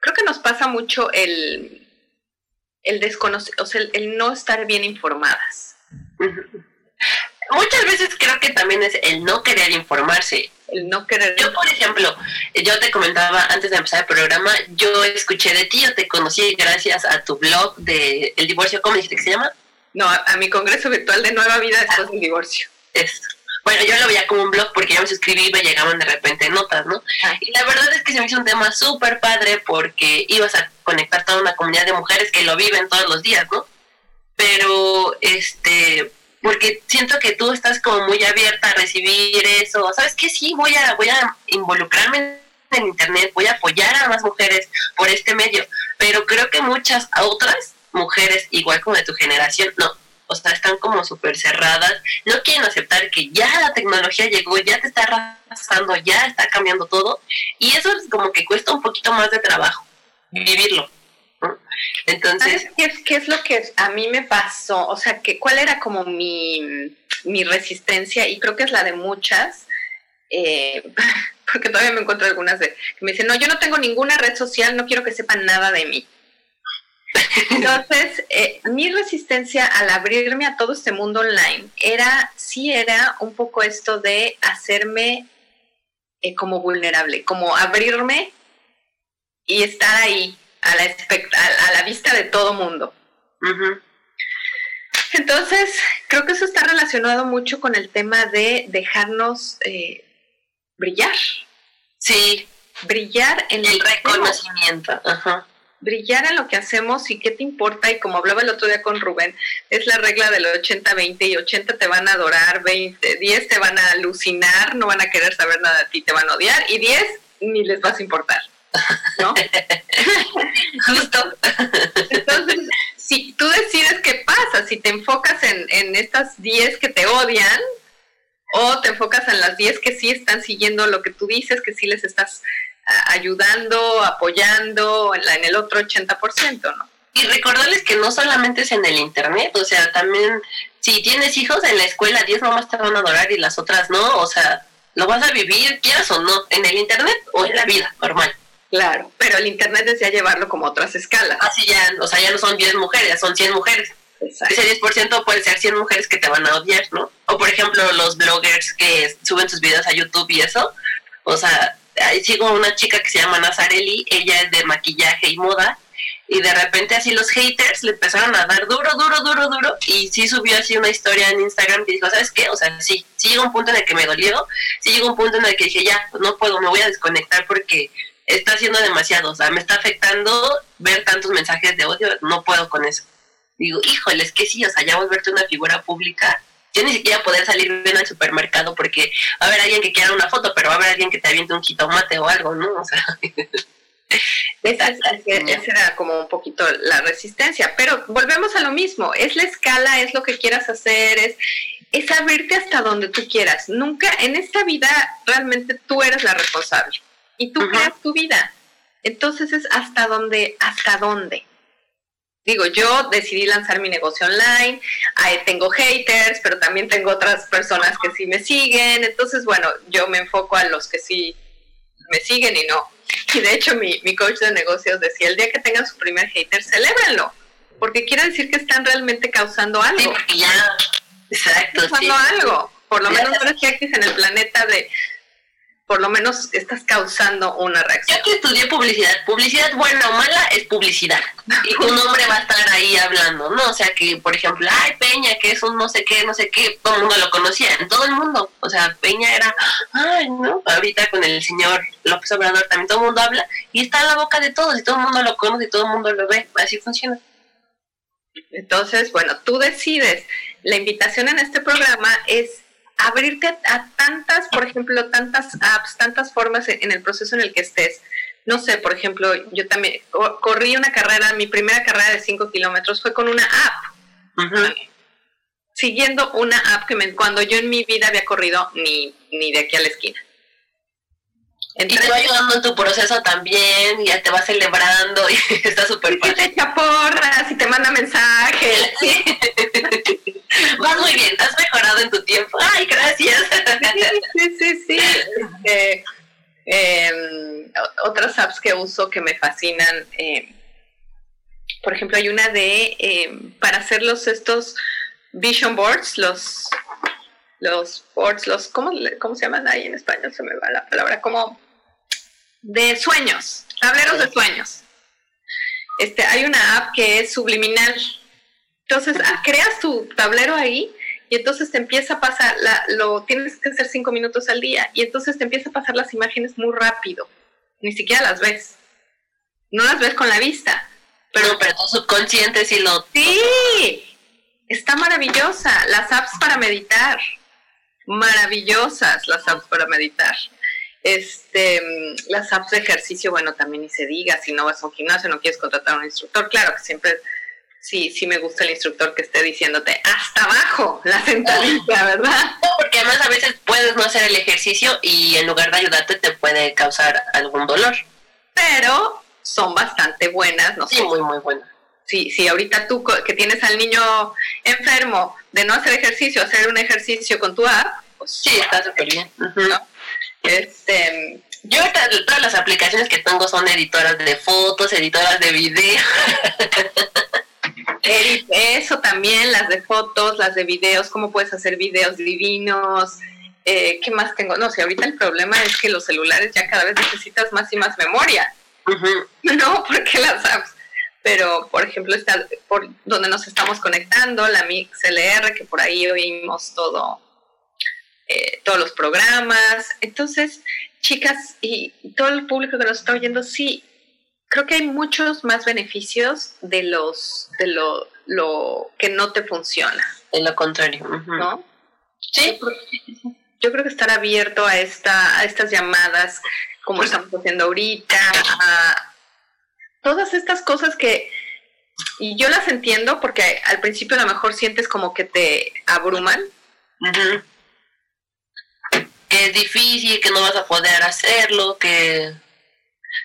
creo que nos pasa mucho el, el desconocer, o sea, el no estar bien informadas. Muchas veces creo que también es el no querer informarse no querer. Yo, por ejemplo, yo te comentaba antes de empezar el programa, yo escuché de ti, yo te conocí gracias a tu blog de El Divorcio, ¿cómo dijiste que se llama? No, a, mi congreso virtual de Nueva Vida después del divorcio. Eso. Bueno, yo lo veía como un blog porque yo me suscribí y me llegaban de repente notas, ¿no? Ah. Y la verdad es que se me hizo un tema súper padre porque ibas a conectar toda una comunidad de mujeres que lo viven todos los días, ¿no? Pero, este, porque siento que tú estás como muy abierta a recibir eso. ¿Sabes qué? Sí, voy a, voy a involucrarme en Internet, voy a apoyar a más mujeres por este medio, pero creo que muchas otras mujeres, igual como de tu generación, no. o sea, están como súper cerradas, no quieren aceptar que ya la tecnología llegó, ya te está arrasando, ya está cambiando todo, y eso es como que cuesta un poquito más de trabajo, vivirlo. Entonces, qué es, qué es lo que a mí me pasó? O sea, que, ¿cuál era como mi, mi resistencia? Y creo que es la de muchas, eh, *laughs* porque todavía me encuentro algunas de, que me dicen, no, yo no tengo ninguna red social, no quiero que sepan nada de mí. *laughs* Entonces, eh, mi resistencia al abrirme a todo este mundo online era, sí era un poco esto de hacerme eh, como vulnerable, como abrirme y estar ahí a la, a la vista de todo mundo. Entonces, creo que eso está relacionado mucho con el tema de dejarnos eh, brillar. Sí. Brillar en el reconocimiento. Ajá. Brillar en lo que hacemos y qué te importa. Y como hablaba el otro día con Rubén, es la regla del 80-20 y 80 te van a adorar, 20, 10 te van a alucinar, no van a querer saber nada de ti, te van a odiar y 10 ni les vas a importar. ¿No? *laughs* Justo. Entonces, si tú decides qué pasa, si te enfocas en, en estas 10 que te odian, o te enfocas en las 10 que sí están siguiendo lo que tú dices, que sí les estás ayudando, apoyando en, en el otro 80%, ¿no? Y recordarles que no solamente es en el internet, o sea, también si tienes hijos en la escuela, 10 nomás te van a adorar y las otras no, o sea, lo vas a vivir, quieras o no, en el internet o en la vida normal. Claro, pero el internet desea llevarlo como otras escalas. Así ya, o sea, ya no son 10 mujeres, ya son 100 mujeres. Ese 10% puede ser 100 mujeres que te van a odiar, ¿no? O por ejemplo, los bloggers que suben sus videos a YouTube y eso. O sea, sigo a una chica que se llama Nazarelli, ella es de maquillaje y moda, y de repente así los haters le empezaron a dar duro, duro, duro, duro, y sí subió así una historia en Instagram que dijo, ¿sabes qué? O sea, sí, sí llegó un punto en el que me dolió, sí llegó un punto en el que dije, ya, no puedo, me voy a desconectar porque está haciendo demasiado, o sea, me está afectando ver tantos mensajes de odio, no puedo con eso digo, híjole, es que sí, o sea, ya volverte una figura pública, yo ni siquiera poder salir bien al supermercado porque va a haber alguien que quiera una foto, pero va a haber alguien que te aviente un jitomate o algo, ¿no? O sea... *laughs* Esa, esa, era como un poquito la resistencia, pero volvemos a lo mismo, es la escala, es lo que quieras hacer, es, es abrirte hasta donde tú quieras. Nunca en esta vida realmente tú eres la responsable y tú creas tu vida. Entonces es hasta donde, hasta dónde. Digo, yo decidí lanzar mi negocio online, tengo haters, pero también tengo otras personas que sí me siguen, entonces, bueno, yo me enfoco a los que sí me siguen y no. Y de hecho, mi, mi coach de negocios decía, el día que tengan su primer hater, celébrenlo, porque quiere decir que están realmente causando algo. Sí, ya, exacto, causando algo. Por lo menos que en el planeta de por lo menos estás causando una reacción. Yo que estudié publicidad, publicidad buena o mala es publicidad. Y tu nombre va a estar ahí hablando, ¿no? O sea que, por ejemplo, ay, Peña, que es un no sé qué, no sé qué, todo el mundo lo conocía, en todo el mundo. O sea, Peña era, ay, ¿no? Ahorita con el señor López Obrador también todo el mundo habla y está en la boca de todos y todo el mundo lo conoce y todo el mundo lo ve. Así funciona. Entonces, bueno, tú decides. La invitación en este programa es abrirte a, tantas, por ejemplo, tantas apps, tantas formas en, el proceso en el que estés. No sé, por ejemplo, yo también corrí una carrera, mi primera carrera de 5 kilómetros fue con una app. Siguiendo una app que me, cuando yo en mi vida había corrido ni, ni de aquí a la esquina. Y te va ayudando en tu proceso también, ya te va celebrando y *laughs* está súper padre. Y te echa porras y te manda mensajes. Vas muy bien, has mejorado en tu tiempo. Ay, gracias. Sí, sí, sí. Este, em, otras apps que uso que me fascinan. Em, por ejemplo, hay una de em, para hacer los estos vision boards, los los boards, los ¿cómo, ¿cómo se llaman ahí en español? Se me va la palabra, como de sueños, tableros de sueños. Este, hay una app que es subliminal entonces, ah, creas tu tablero ahí y entonces te empieza a pasar, la, lo tienes que hacer cinco minutos al día y entonces te empieza a pasar las imágenes muy rápido. Ni siquiera las ves. No las ves con la vista. Pero, pero tu subconsciente sí lo... Sí, está maravillosa. Las apps para meditar. Maravillosas las apps para meditar. Este, las apps de ejercicio, bueno, también ni se diga, si no vas a un gimnasio, no quieres contratar a un instructor, claro que siempre sí, sí me gusta el instructor que esté diciéndote hasta abajo la sentadilla, *laughs* ¿verdad? porque además a veces puedes no hacer el ejercicio y en lugar de ayudarte te puede causar algún dolor. Pero son bastante buenas, ¿no? Sí, muy, muy buenas. Sí, sí, ahorita tú que tienes al niño enfermo de no hacer ejercicio, hacer un ejercicio con tu app, pues sí, está súper bien. Este, yo todas las aplicaciones que tengo son editoras de fotos, editoras de video. *laughs* Eso también, las de fotos, las de videos, cómo puedes hacer videos divinos. Eh, ¿Qué más tengo? No, sé, ahorita el problema es que los celulares ya cada vez necesitas más y más memoria. *laughs* No, porque las apps. Pero, por ejemplo, está por donde nos estamos conectando, la MixLR, que por ahí oímos todo, eh, todos los programas. Entonces, chicas y todo el público que nos está oyendo, sí, creo que hay muchos más beneficios de los de lo, lo que no te funciona. De lo contrario, ¿no? Sí. Yo creo que estar abierto a esta a estas llamadas como estamos haciendo ahorita, a todas estas cosas que y yo las entiendo porque al principio a lo mejor sientes como que te abruman que es difícil, que no vas a poder hacerlo, que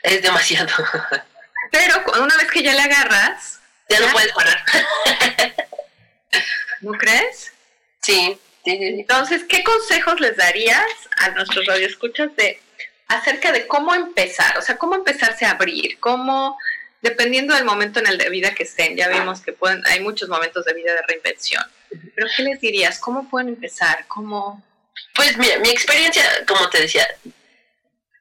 es demasiado. *laughs* Pero una vez que ya le agarras, ya, no puedes parar. *laughs* ¿No crees? Sí, Entonces, ¿qué consejos les darías a nuestros radioescuchas de acerca de cómo empezar? O sea, cómo empezarse a abrir, cómo dependiendo del momento en el de vida que estén, ya vimos que pueden, hay muchos momentos de vida de reinvención. Pero ¿qué les dirías? ¿Cómo pueden empezar? ¿Cómo pues mira, mi experiencia, como te decía,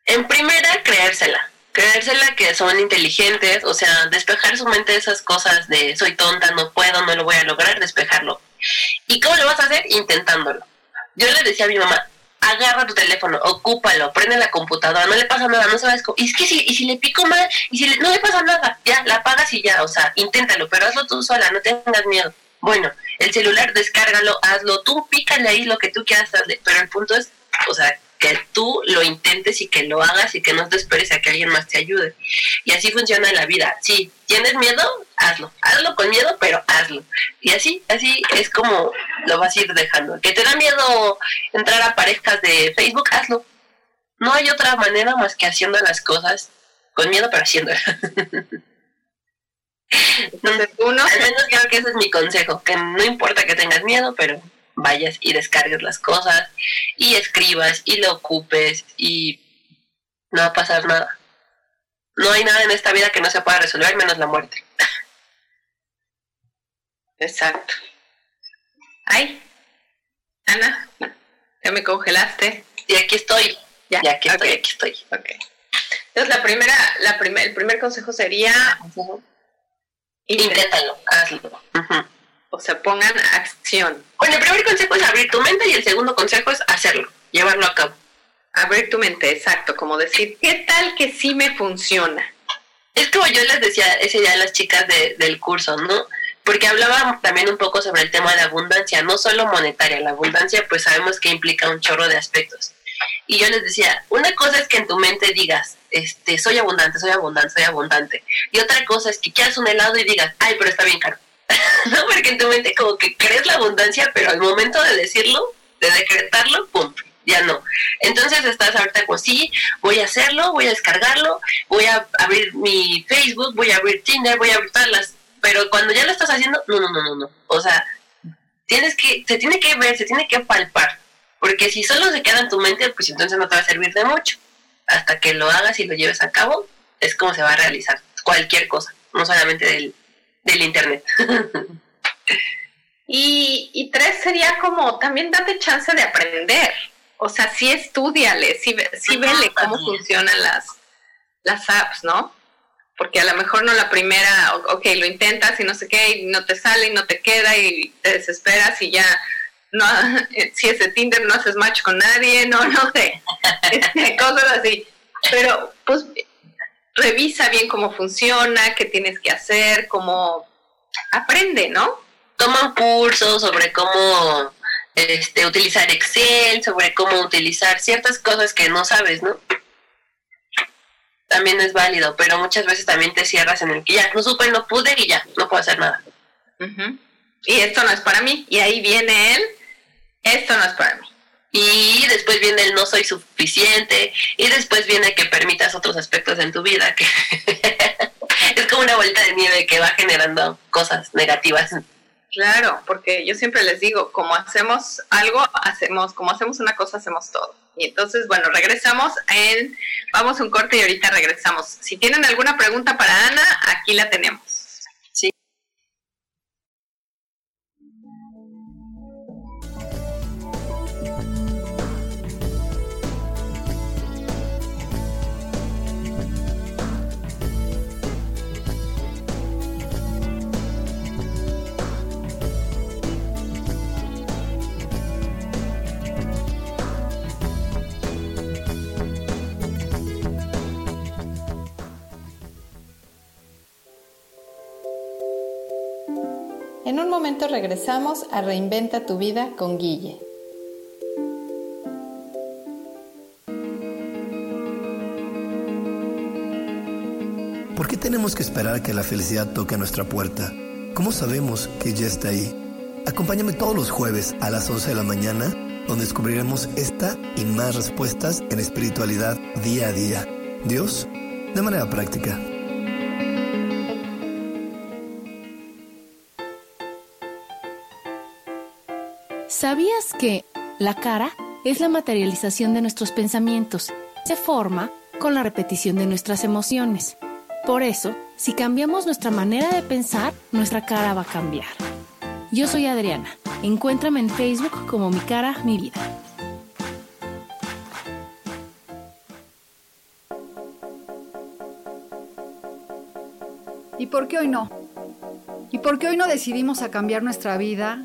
en primera, creérsela. Creérsela que son inteligentes, o sea, despejar su mente de esas cosas de soy tonta, no puedo, no lo voy a lograr, despejarlo. ¿Y cómo lo vas a hacer? Intentándolo. Yo le decía a mi mamá, agarra tu teléfono, ocúpalo, prende la computadora, no le pasa nada, no sabes cómo. Y es que si, y si le pico mal, y si no le pasa nada, ya, la apagas y ya, o sea, inténtalo, pero hazlo tú sola, no tengas miedo. Bueno, el celular descárgalo, hazlo, tú pícale ahí lo que tú quieras pero el punto es, o sea, que tú lo intentes y que lo hagas y que no te esperes a que alguien más te ayude. Y así funciona la vida. Si tienes miedo, hazlo. Hazlo con miedo, pero hazlo. Y así, así es como lo vas a ir dejando. Que te da miedo entrar a parejas de Facebook, hazlo. No hay otra manera más que haciendo las cosas con miedo, pero haciéndolas. Entonces, uno, *laughs* al menos creo que ese es mi consejo, que no importa que tengas miedo, pero vayas y descargues las cosas y escribas y lo ocupes y no va a pasar nada. No hay nada en esta vida que no se pueda resolver menos la muerte. *laughs* Exacto. Ay, Ana, ya me congelaste. Y aquí estoy. Ya, aquí estoy, aquí estoy. Okay. Entonces la primera, la primer, el primer consejo sería Inténtalo, hazlo. O sea, pongan acción. Bueno, el primer consejo es abrir tu mente y el segundo consejo es hacerlo, llevarlo a cabo. Abrir tu mente, exacto, como decir, ¿qué tal que sí me funciona? Es como yo les decía ese día a las chicas del curso, ¿no? Porque hablaba también un poco sobre el tema de abundancia, no solo monetaria, la abundancia pues sabemos que implica un chorro de aspectos. Y yo les decía, una cosa es que en tu mente digas, este, soy abundante, soy abundante, soy abundante. Y otra cosa es que quieras un helado y digas, ay, pero está bien caro. *laughs* no, porque en tu mente como que crees la abundancia, pero al momento de decirlo, de decretarlo, pum, ya no. Entonces estás ahorita como, sí, voy a hacerlo, voy a descargarlo, voy a abrir mi Facebook, voy a abrir Tinder, voy a abrir todas las... Pero cuando ya lo estás haciendo, no, no, no, no, no. O sea, tienes que, se tiene que ver, se tiene que palpar. Porque si solo se queda en tu mente, pues entonces no te va a servir de mucho hasta que lo hagas y lo lleves a cabo, es como se va a realizar cualquier cosa, no solamente del, del Internet. *laughs* y, y tres sería como también date chance de aprender. O sea, sí estudiale, sí, sí vele cómo funcionan las, las apps, ¿no? Porque a lo mejor no la primera, ok, lo intentas y no sé qué, y no te sale y no te queda y te desesperas y ya no, *laughs* si es de Tinder no haces match con nadie, no, no sé, *laughs* este, cosas así. Pero pues revisa bien cómo funciona, qué tienes que hacer, cómo aprende, ¿no? Toma un curso sobre cómo este, utilizar Excel, sobre cómo utilizar ciertas cosas que no sabes, ¿no? También es válido, pero muchas veces también te cierras en el que ya no supe, no pude y ya, no puedo hacer nada. Y esto no es para mí. Y ahí viene él, esto no es para mí. Y después viene el no soy suficiente. Y después viene que permitas otros aspectos en tu vida. que *laughs* Es como una vuelta de nieve que va generando cosas negativas Claro, porque yo siempre les digo, como hacemos algo, hacemos, como hacemos una cosa, hacemos todo. Y entonces, bueno, regresamos en, vamos un corte y ahorita regresamos. Si tienen alguna pregunta para Ana, aquí la tenemos. En un momento regresamos a Reinventa tu vida con Guille. ¿Por qué tenemos que esperar que la felicidad toque nuestra puerta? ¿Cómo sabemos que ya está ahí? Acompáñame todos los jueves a las 11 de la mañana, donde descubriremos esta y más respuestas en espiritualidad día a día. Dios, de manera práctica. ¿Sabías que la cara es la materialización de nuestros pensamientos? Se forma con la repetición de nuestras emociones. Por eso, si cambiamos nuestra manera de pensar, nuestra cara va a cambiar. Yo soy Adriana. Encuéntrame en Facebook como Mi Cara, Mi Vida. ¿Y por qué hoy no? ¿Y por qué hoy no decidimos a cambiar nuestra vida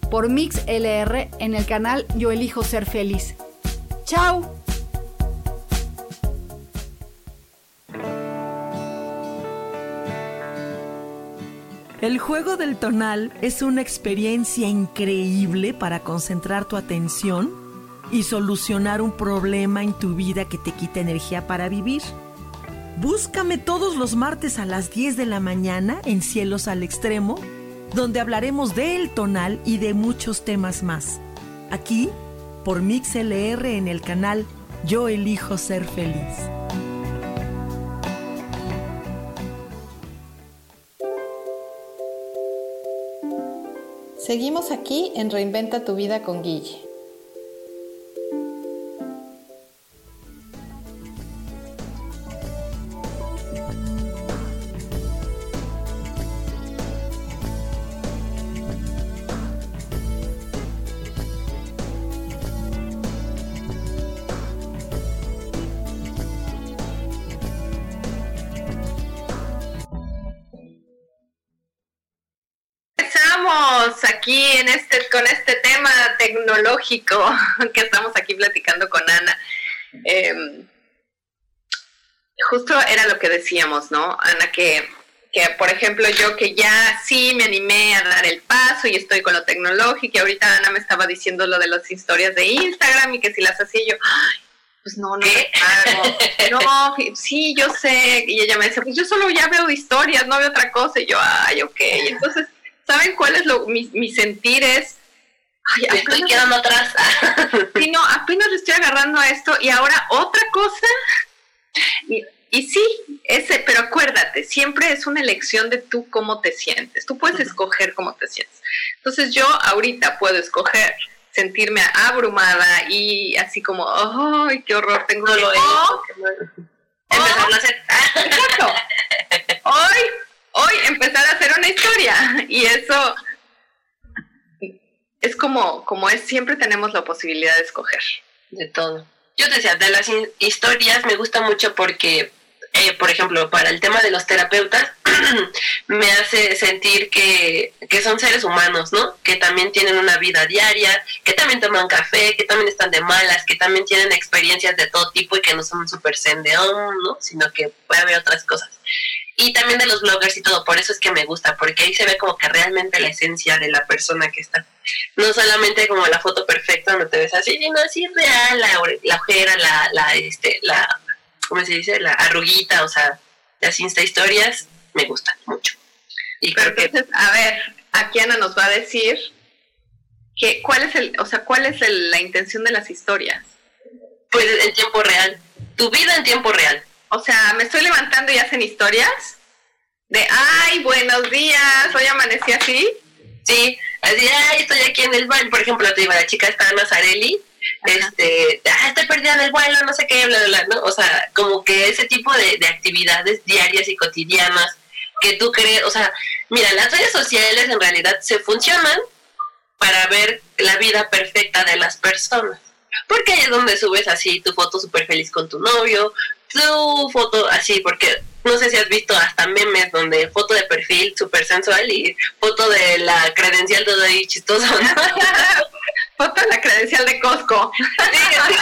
por Mix LR en el canal Yo Elijo Ser Feliz. ¡Chao! El juego del tonal es una experiencia increíble para concentrar tu atención y solucionar un problema en tu vida que te quita energía para vivir. Búscame todos los martes a las 10 de la mañana en Cielos al Extremo donde hablaremos del tonal y de muchos temas más. Aquí, por MixLR en el canal Yo elijo ser feliz. Seguimos aquí en Reinventa tu vida con Guille. *laughs* que estamos aquí platicando con Ana. Em, justo era lo que decíamos, ¿no, Ana? Que, que, por ejemplo, yo que ya sí me animé a dar el paso y estoy con lo tecnológico, y ahorita Ana me estaba diciendo lo de las historias de Instagram y que si las hacía yo, pues no, no No, sí, yo sé. Y ella me decía, pues yo solo ya veo historias, no veo otra cosa. Y yo, ay, ok. Y entonces ¿saben cuál es lo, mi, mi sentir? Es, ay, estoy quedando atrás. *laughs* sí, no, apenas le estoy agarrando a esto y ahora otra cosa. Y, y sí, ese, pero acuérdate, siempre es una elección de tú cómo te sientes. Tú puedes escoger cómo te sientes. Entonces yo ahorita puedo escoger sentirme abrumada y así como, ¡ay, qué horror! Tengo no lo empezar a hacer. Exacto. *laughs* Hoy hoy empezar a hacer una historia. Y eso es como, como es, siempre tenemos la posibilidad de escoger. De todo. Yo te decía, de las historias me gusta mucho porque, eh, por ejemplo, para el tema de los terapeutas, *clears throat* me hace sentir que, que son seres humanos, ¿no? Que también tienen una vida diaria, que también toman café, que también están de malas, que también tienen experiencias de todo tipo y que no son súper sendeón, ¿no? Sino que puede haber otras cosas. Y también de los bloggers y todo, por eso es que me gusta, porque ahí se ve como que realmente la esencia de la persona que está. No solamente como la foto perfecta donde te ves así, sino así real, la, la ojera, la, la, este, la, ¿cómo se dice? La arruguita, o sea, las Insta historias me gustan mucho. Y Pero entonces, a ver, aquí Ana nos va a decir que cuál es el, o sea, cuál es la intención de las historias. Pues en tiempo real, tu vida en tiempo real. O sea, me estoy levantando y hacen historias de, ay, buenos días, hoy amanecí así. Sí, así, ay, estoy aquí en el baño. Por ejemplo, te digo, la chica está en Mazarelli, este, ah, estoy perdida en el vuelo, no sé qué, bla, bla, bla, ¿no? O sea, como que ese tipo de, de actividades diarias y cotidianas que tú crees, o sea, mira, las redes sociales en realidad se funcionan para ver la vida perfecta de las personas. Porque ahí es donde subes así tu foto súper feliz con tu novio, tu foto así, porque no sé si has visto hasta memes donde foto de perfil súper sensual y foto de la credencial todo ahí chistoso. *laughs* foto de la credencial de Costco.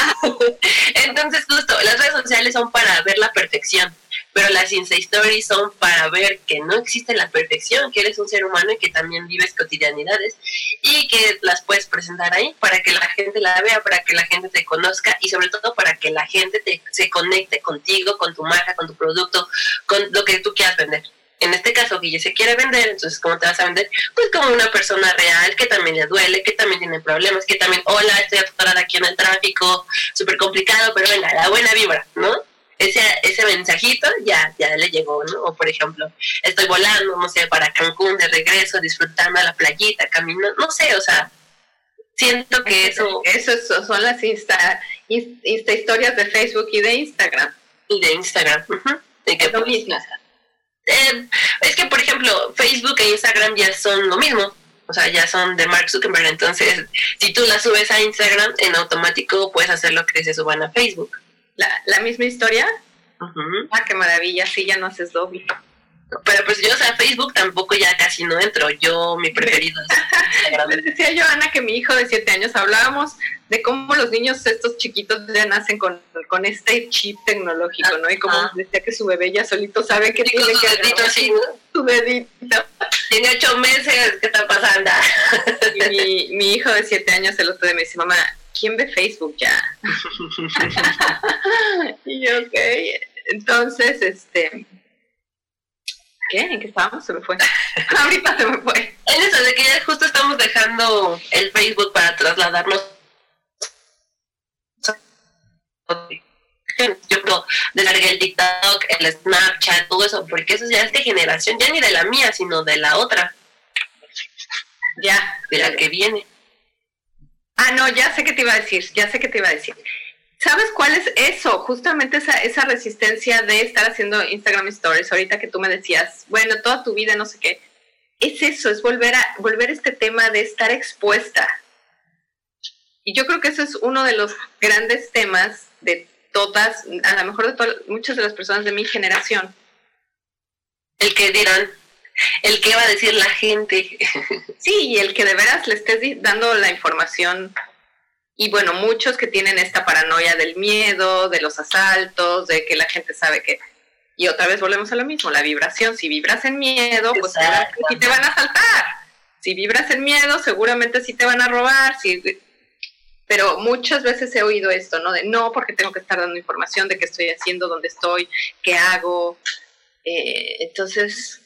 *laughs* Entonces justo, las redes sociales son para ver la perfección pero las Insta Stories son para ver que no existe la perfección, que eres un ser humano y que también vives cotidianidades y que las puedes presentar ahí para que la gente la vea, para que la gente te conozca y sobre todo para que la gente te, se conecte contigo, con tu marca, con tu producto, con lo que tú quieras vender. En este caso, Guille se quiere vender, entonces, ¿cómo te vas a vender? Pues como una persona real que también le duele, que también tiene problemas, que también, hola, estoy atorada aquí en el tráfico, súper complicado, pero venga, la buena vibra, ¿no? Ese, ese mensajito ya, ya le llegó, ¿no? O por ejemplo, estoy volando, no sé, para Cancún de regreso, disfrutando a la playita, caminando, no sé, o sea, siento que eso... Eso son las Insta, Insta historias de Facebook y de Instagram. Y de Instagram, que, es lo mismo. Eh, es que, por ejemplo, Facebook e Instagram ya son lo mismo. O sea, ya son de Mark Zuckerberg. Entonces, si tú las subes a Instagram, en automático puedes hacer lo que se suban a Facebook la, misma historia. Ah, qué maravilla, sí, ya no haces doble. Pero pues yo, o sea, Facebook tampoco ya casi no entro. Yo, mi preferido es *laughs* decía yo, Ana, que mi hijo de siete años hablábamos de cómo los niños estos chiquitos ya nacen con, con este chip tecnológico, ¿no? Y como decía que su bebé ya solito sabe que tiene que dedito. Tiene ocho meses, ¿qué está pasando? y mi, mi hijo de siete años el otro día me dice, mamá, ¿quién ve Facebook ya? *laughs* y yo, ok. Entonces, este. ¿Qué? ¿En qué estábamos? Se me fue. *laughs* Ahorita se me fue. En eso, de que ya justo estamos dejando el Facebook para trasladarnos. Yo creo, descargué el TikTok, el Snapchat, todo eso, porque eso ya es de generación, ya ni de la mía, sino de la otra. Ya. De la que viene. Ah, no, ya sé qué te iba a decir, ya sé qué te iba a decir. ¿Sabes cuál es eso? Justamente esa, esa resistencia de estar haciendo Instagram Stories, ahorita que tú me decías, bueno, toda tu vida, no sé qué. Es eso, es volver a, volver este tema de estar expuesta. Y yo creo que eso es uno de los grandes temas de todas, a lo mejor de todas, muchas de las personas de mi generación. El que dirán, el que va a decir la gente. *laughs* Sí, y el que de veras le estés dando la información. Y bueno, muchos que tienen esta paranoia del miedo, de los asaltos, de que la gente sabe que... Y otra vez volvemos a lo mismo, la vibración. Si vibras en miedo, pues sí te van a asaltar. Si vibras en miedo, seguramente sí te van a robar. Si... Pero muchas veces he oído esto, ¿no? De no, porque tengo que estar dando información de qué estoy haciendo, dónde estoy, qué hago. Eh, entonces,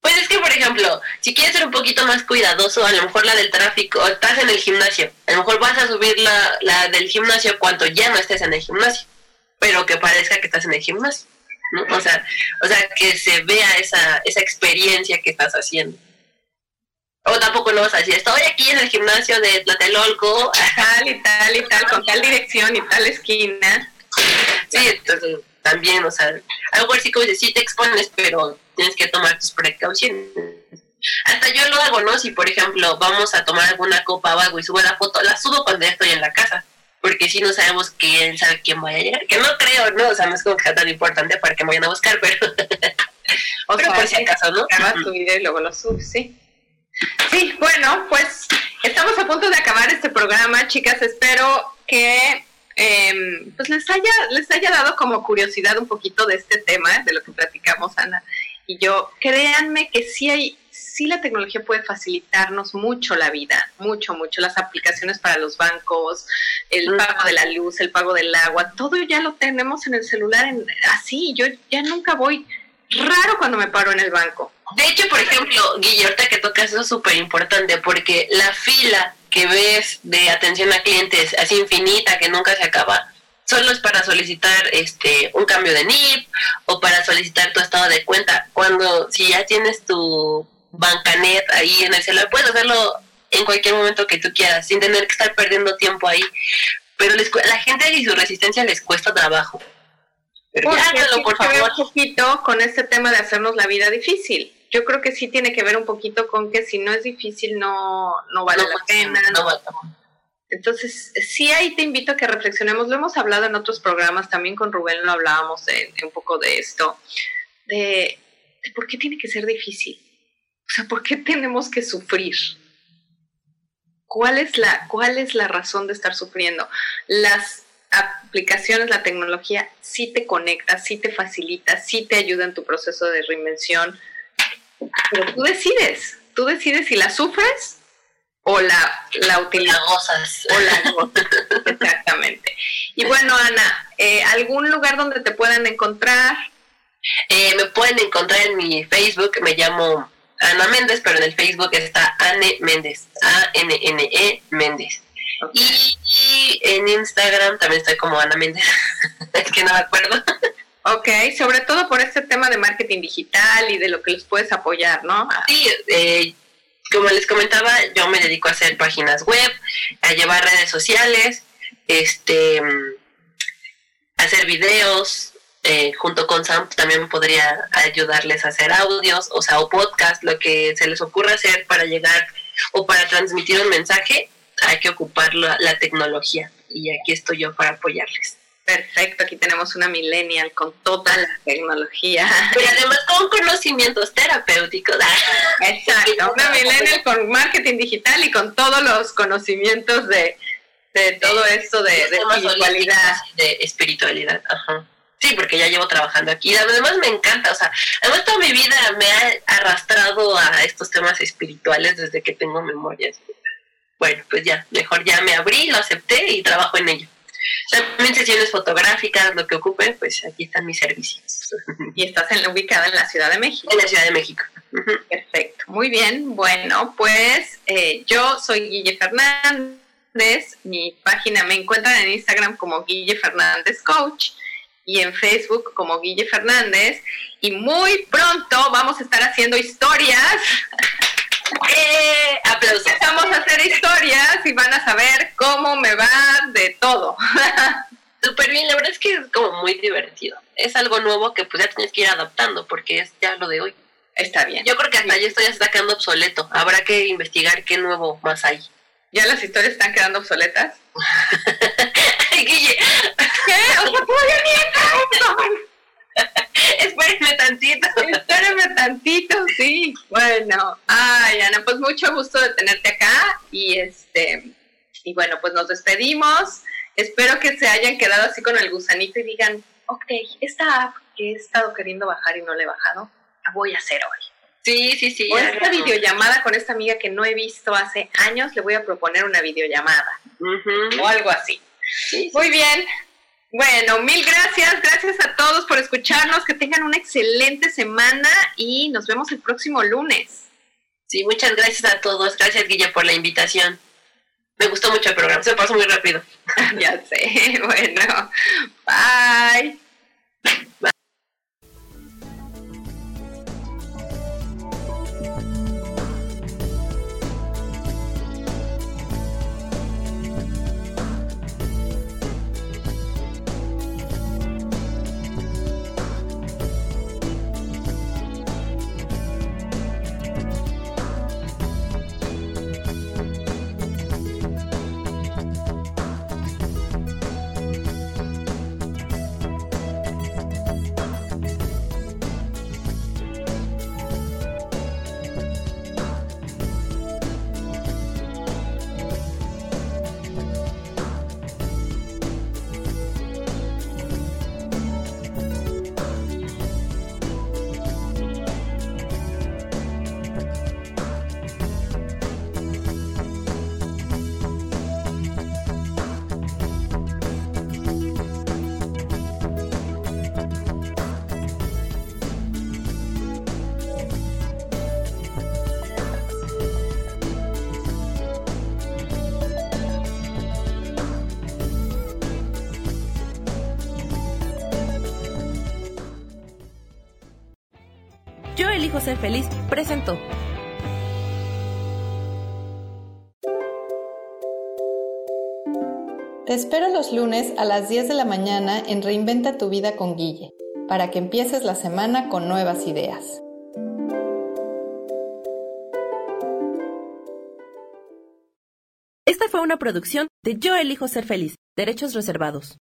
pues es que, por ejemplo, si quieres ser un poquito más cuidadoso, a lo mejor la del tráfico, estás en el gimnasio, a lo mejor vas a subir la, la del gimnasio cuando ya no estés en el gimnasio, pero que parezca que estás en el gimnasio, ¿no? O sea, o sea que se vea esa, esa experiencia que estás haciendo. O tampoco no vas a decir, estoy aquí en el gimnasio de Tlatelolco. *laughs* Tal y tal y tal, con tal dirección y tal esquina. Sí, entonces también, o sea, a lo mejor sí como dices, sí te expones, pero tienes que tomar tus precauciones. Hasta yo lo hago, ¿no? Si, por ejemplo, vamos a tomar alguna copa o algo y subo la foto, la subo cuando ya estoy en la casa. Porque si no sabemos quién sabe quién vaya a llegar. Que no creo, ¿no? O sea, no es como que sea tan importante para que me vayan a buscar, pero, *laughs* O Pero sea, por si acaso, ¿no? grabas tu video y luego lo subes, sí. Sí, bueno, pues estamos a punto de acabar este programa, chicas. Espero que em, pues les haya, les haya dado como curiosidad un poquito de este tema, de lo que platicamos Ana y yo. Créanme que sí hay, sí la tecnología puede facilitarnos mucho la vida, mucho, mucho. Las aplicaciones para los bancos, el pago de la luz, el pago del agua, todo ya lo tenemos en el celular en, así. Yo ya nunca voy raro cuando me paro en el banco. De hecho, por ejemplo, Guille, ahorita que tocas eso es súper importante porque la fila que ves de atención a clientes así infinita que nunca se acaba, solo es para solicitar este un cambio de NIP o para solicitar tu estado de cuenta. Cuando si ya tienes tu bancanet ahí en el celular, puedes hacerlo en cualquier momento que tú quieras, sin tener que estar perdiendo tiempo ahí. Pero les, la gente y su resistencia les cuesta trabajo. Pero háganlo, por que ver favor. un poquito con este tema de hacernos la vida difícil. Yo creo que sí tiene que ver un poquito con que si no es difícil no, no vale No la pena. no ¿no? vale. Entonces, sí ahí te invito a que reflexionemos. Lo hemos hablado en otros programas, también con Rubén lo hablábamos de, de un poco de esto, de, de por qué tiene que ser difícil. O sea, ¿por qué tenemos que sufrir? ¿Cuál es la, cuál es la razón de estar sufriendo? Las aplicaciones, la tecnología, sí te conecta, sí te facilita, sí te ayuda en tu proceso de reinvención, pero tú decides, tú decides si la sufres o la, la gozas. O la gozas, *laughs* exactamente. Y bueno, Ana, eh, ¿algún lugar donde te puedan encontrar? Eh, me pueden encontrar en mi Facebook, me llamo Ana Méndez, pero en el Facebook está Anne Méndez, A-N-N-E Méndez. Y, y en Instagram también estoy como Ana Méndez, *laughs* es que no me acuerdo. Ok, sobre todo por este tema de marketing digital y de lo que los puedes apoyar, ¿no? Sí, eh, como les comentaba, yo me dedico a hacer páginas web, a llevar redes sociales, este, a hacer videos, eh, junto con Sam también podría ayudarles a hacer audios, o sea, o podcast, lo que se les ocurra hacer para llegar o para transmitir un mensaje, hay que ocupar la tecnología y aquí estoy yo para apoyarles. Perfecto, aquí tenemos una millennial con toda la tecnología. Pero además con conocimientos terapéuticos. *laughs* Exacto, una millennial con marketing digital y con todos los conocimientos de, de todo esto de, de espiritualidad. de espiritualidad, ajá. Sí, porque ya llevo trabajando aquí. Además me encanta, o sea, además toda mi vida me ha arrastrado a estos temas espirituales desde que tengo memorias. Bueno, pues ya, mejor ya me abrí, lo acepté y trabajo en ello. También sesiones fotográficas, lo que ocupe, pues aquí están mis servicios. Y estás en, ubicada en la Ciudad de México. En la Ciudad de México. Perfecto, muy bien. Bueno, pues eh, yo soy Guille Fernández. Mi página me encuentran en Instagram como Guille Fernández Coach y en Facebook como Guille Fernández. Y muy pronto vamos a estar haciendo historias. ¡Eh! Aplausos. Vamos a hacer historias y van a saber cómo me va de todo. *laughs* Súper bien, la verdad es que es como muy divertido. Es algo nuevo que pues ya tienes que ir adaptando porque es ya lo de hoy. Está bien. Yo creo que hasta yo estoy sacando obsoleto. Habrá que investigar qué nuevo más hay. ¿Ya las historias están quedando obsoletas? *laughs* Ay, Guille. ¿Qué? O sea, *laughs* Espérenme tantito. Espérenme tantito, sí. Bueno, ay, Ana, pues mucho gusto de tenerte acá y este y bueno, pues nos despedimos. Espero que se hayan quedado así con el gusanito y digan, ok, esta app que he estado queriendo bajar y no la he bajado, la voy a hacer hoy. Sí, sí, sí. O esta no. videollamada con esta amiga que no he visto hace años, le voy a proponer una videollamada Ujú. o algo así. Sí, sí. Muy bien. Bueno, mil gracias. Gracias a todos por escucharnos. Que tengan una excelente semana y nos vemos el próximo lunes. Sí, muchas gracias a todos. Gracias, Guille, por la invitación. Me gustó mucho el programa. Se pasó muy rápido. *laughs* ya sé. *laughs* Bueno, bye. elijo presentó. Te espero los lunes a las 10 de la mañana en Reinventa tu vida con Guille, para que empieces la semana con nuevas ideas. Esta fue una producción de Yo elijo ser feliz, derechos reservados.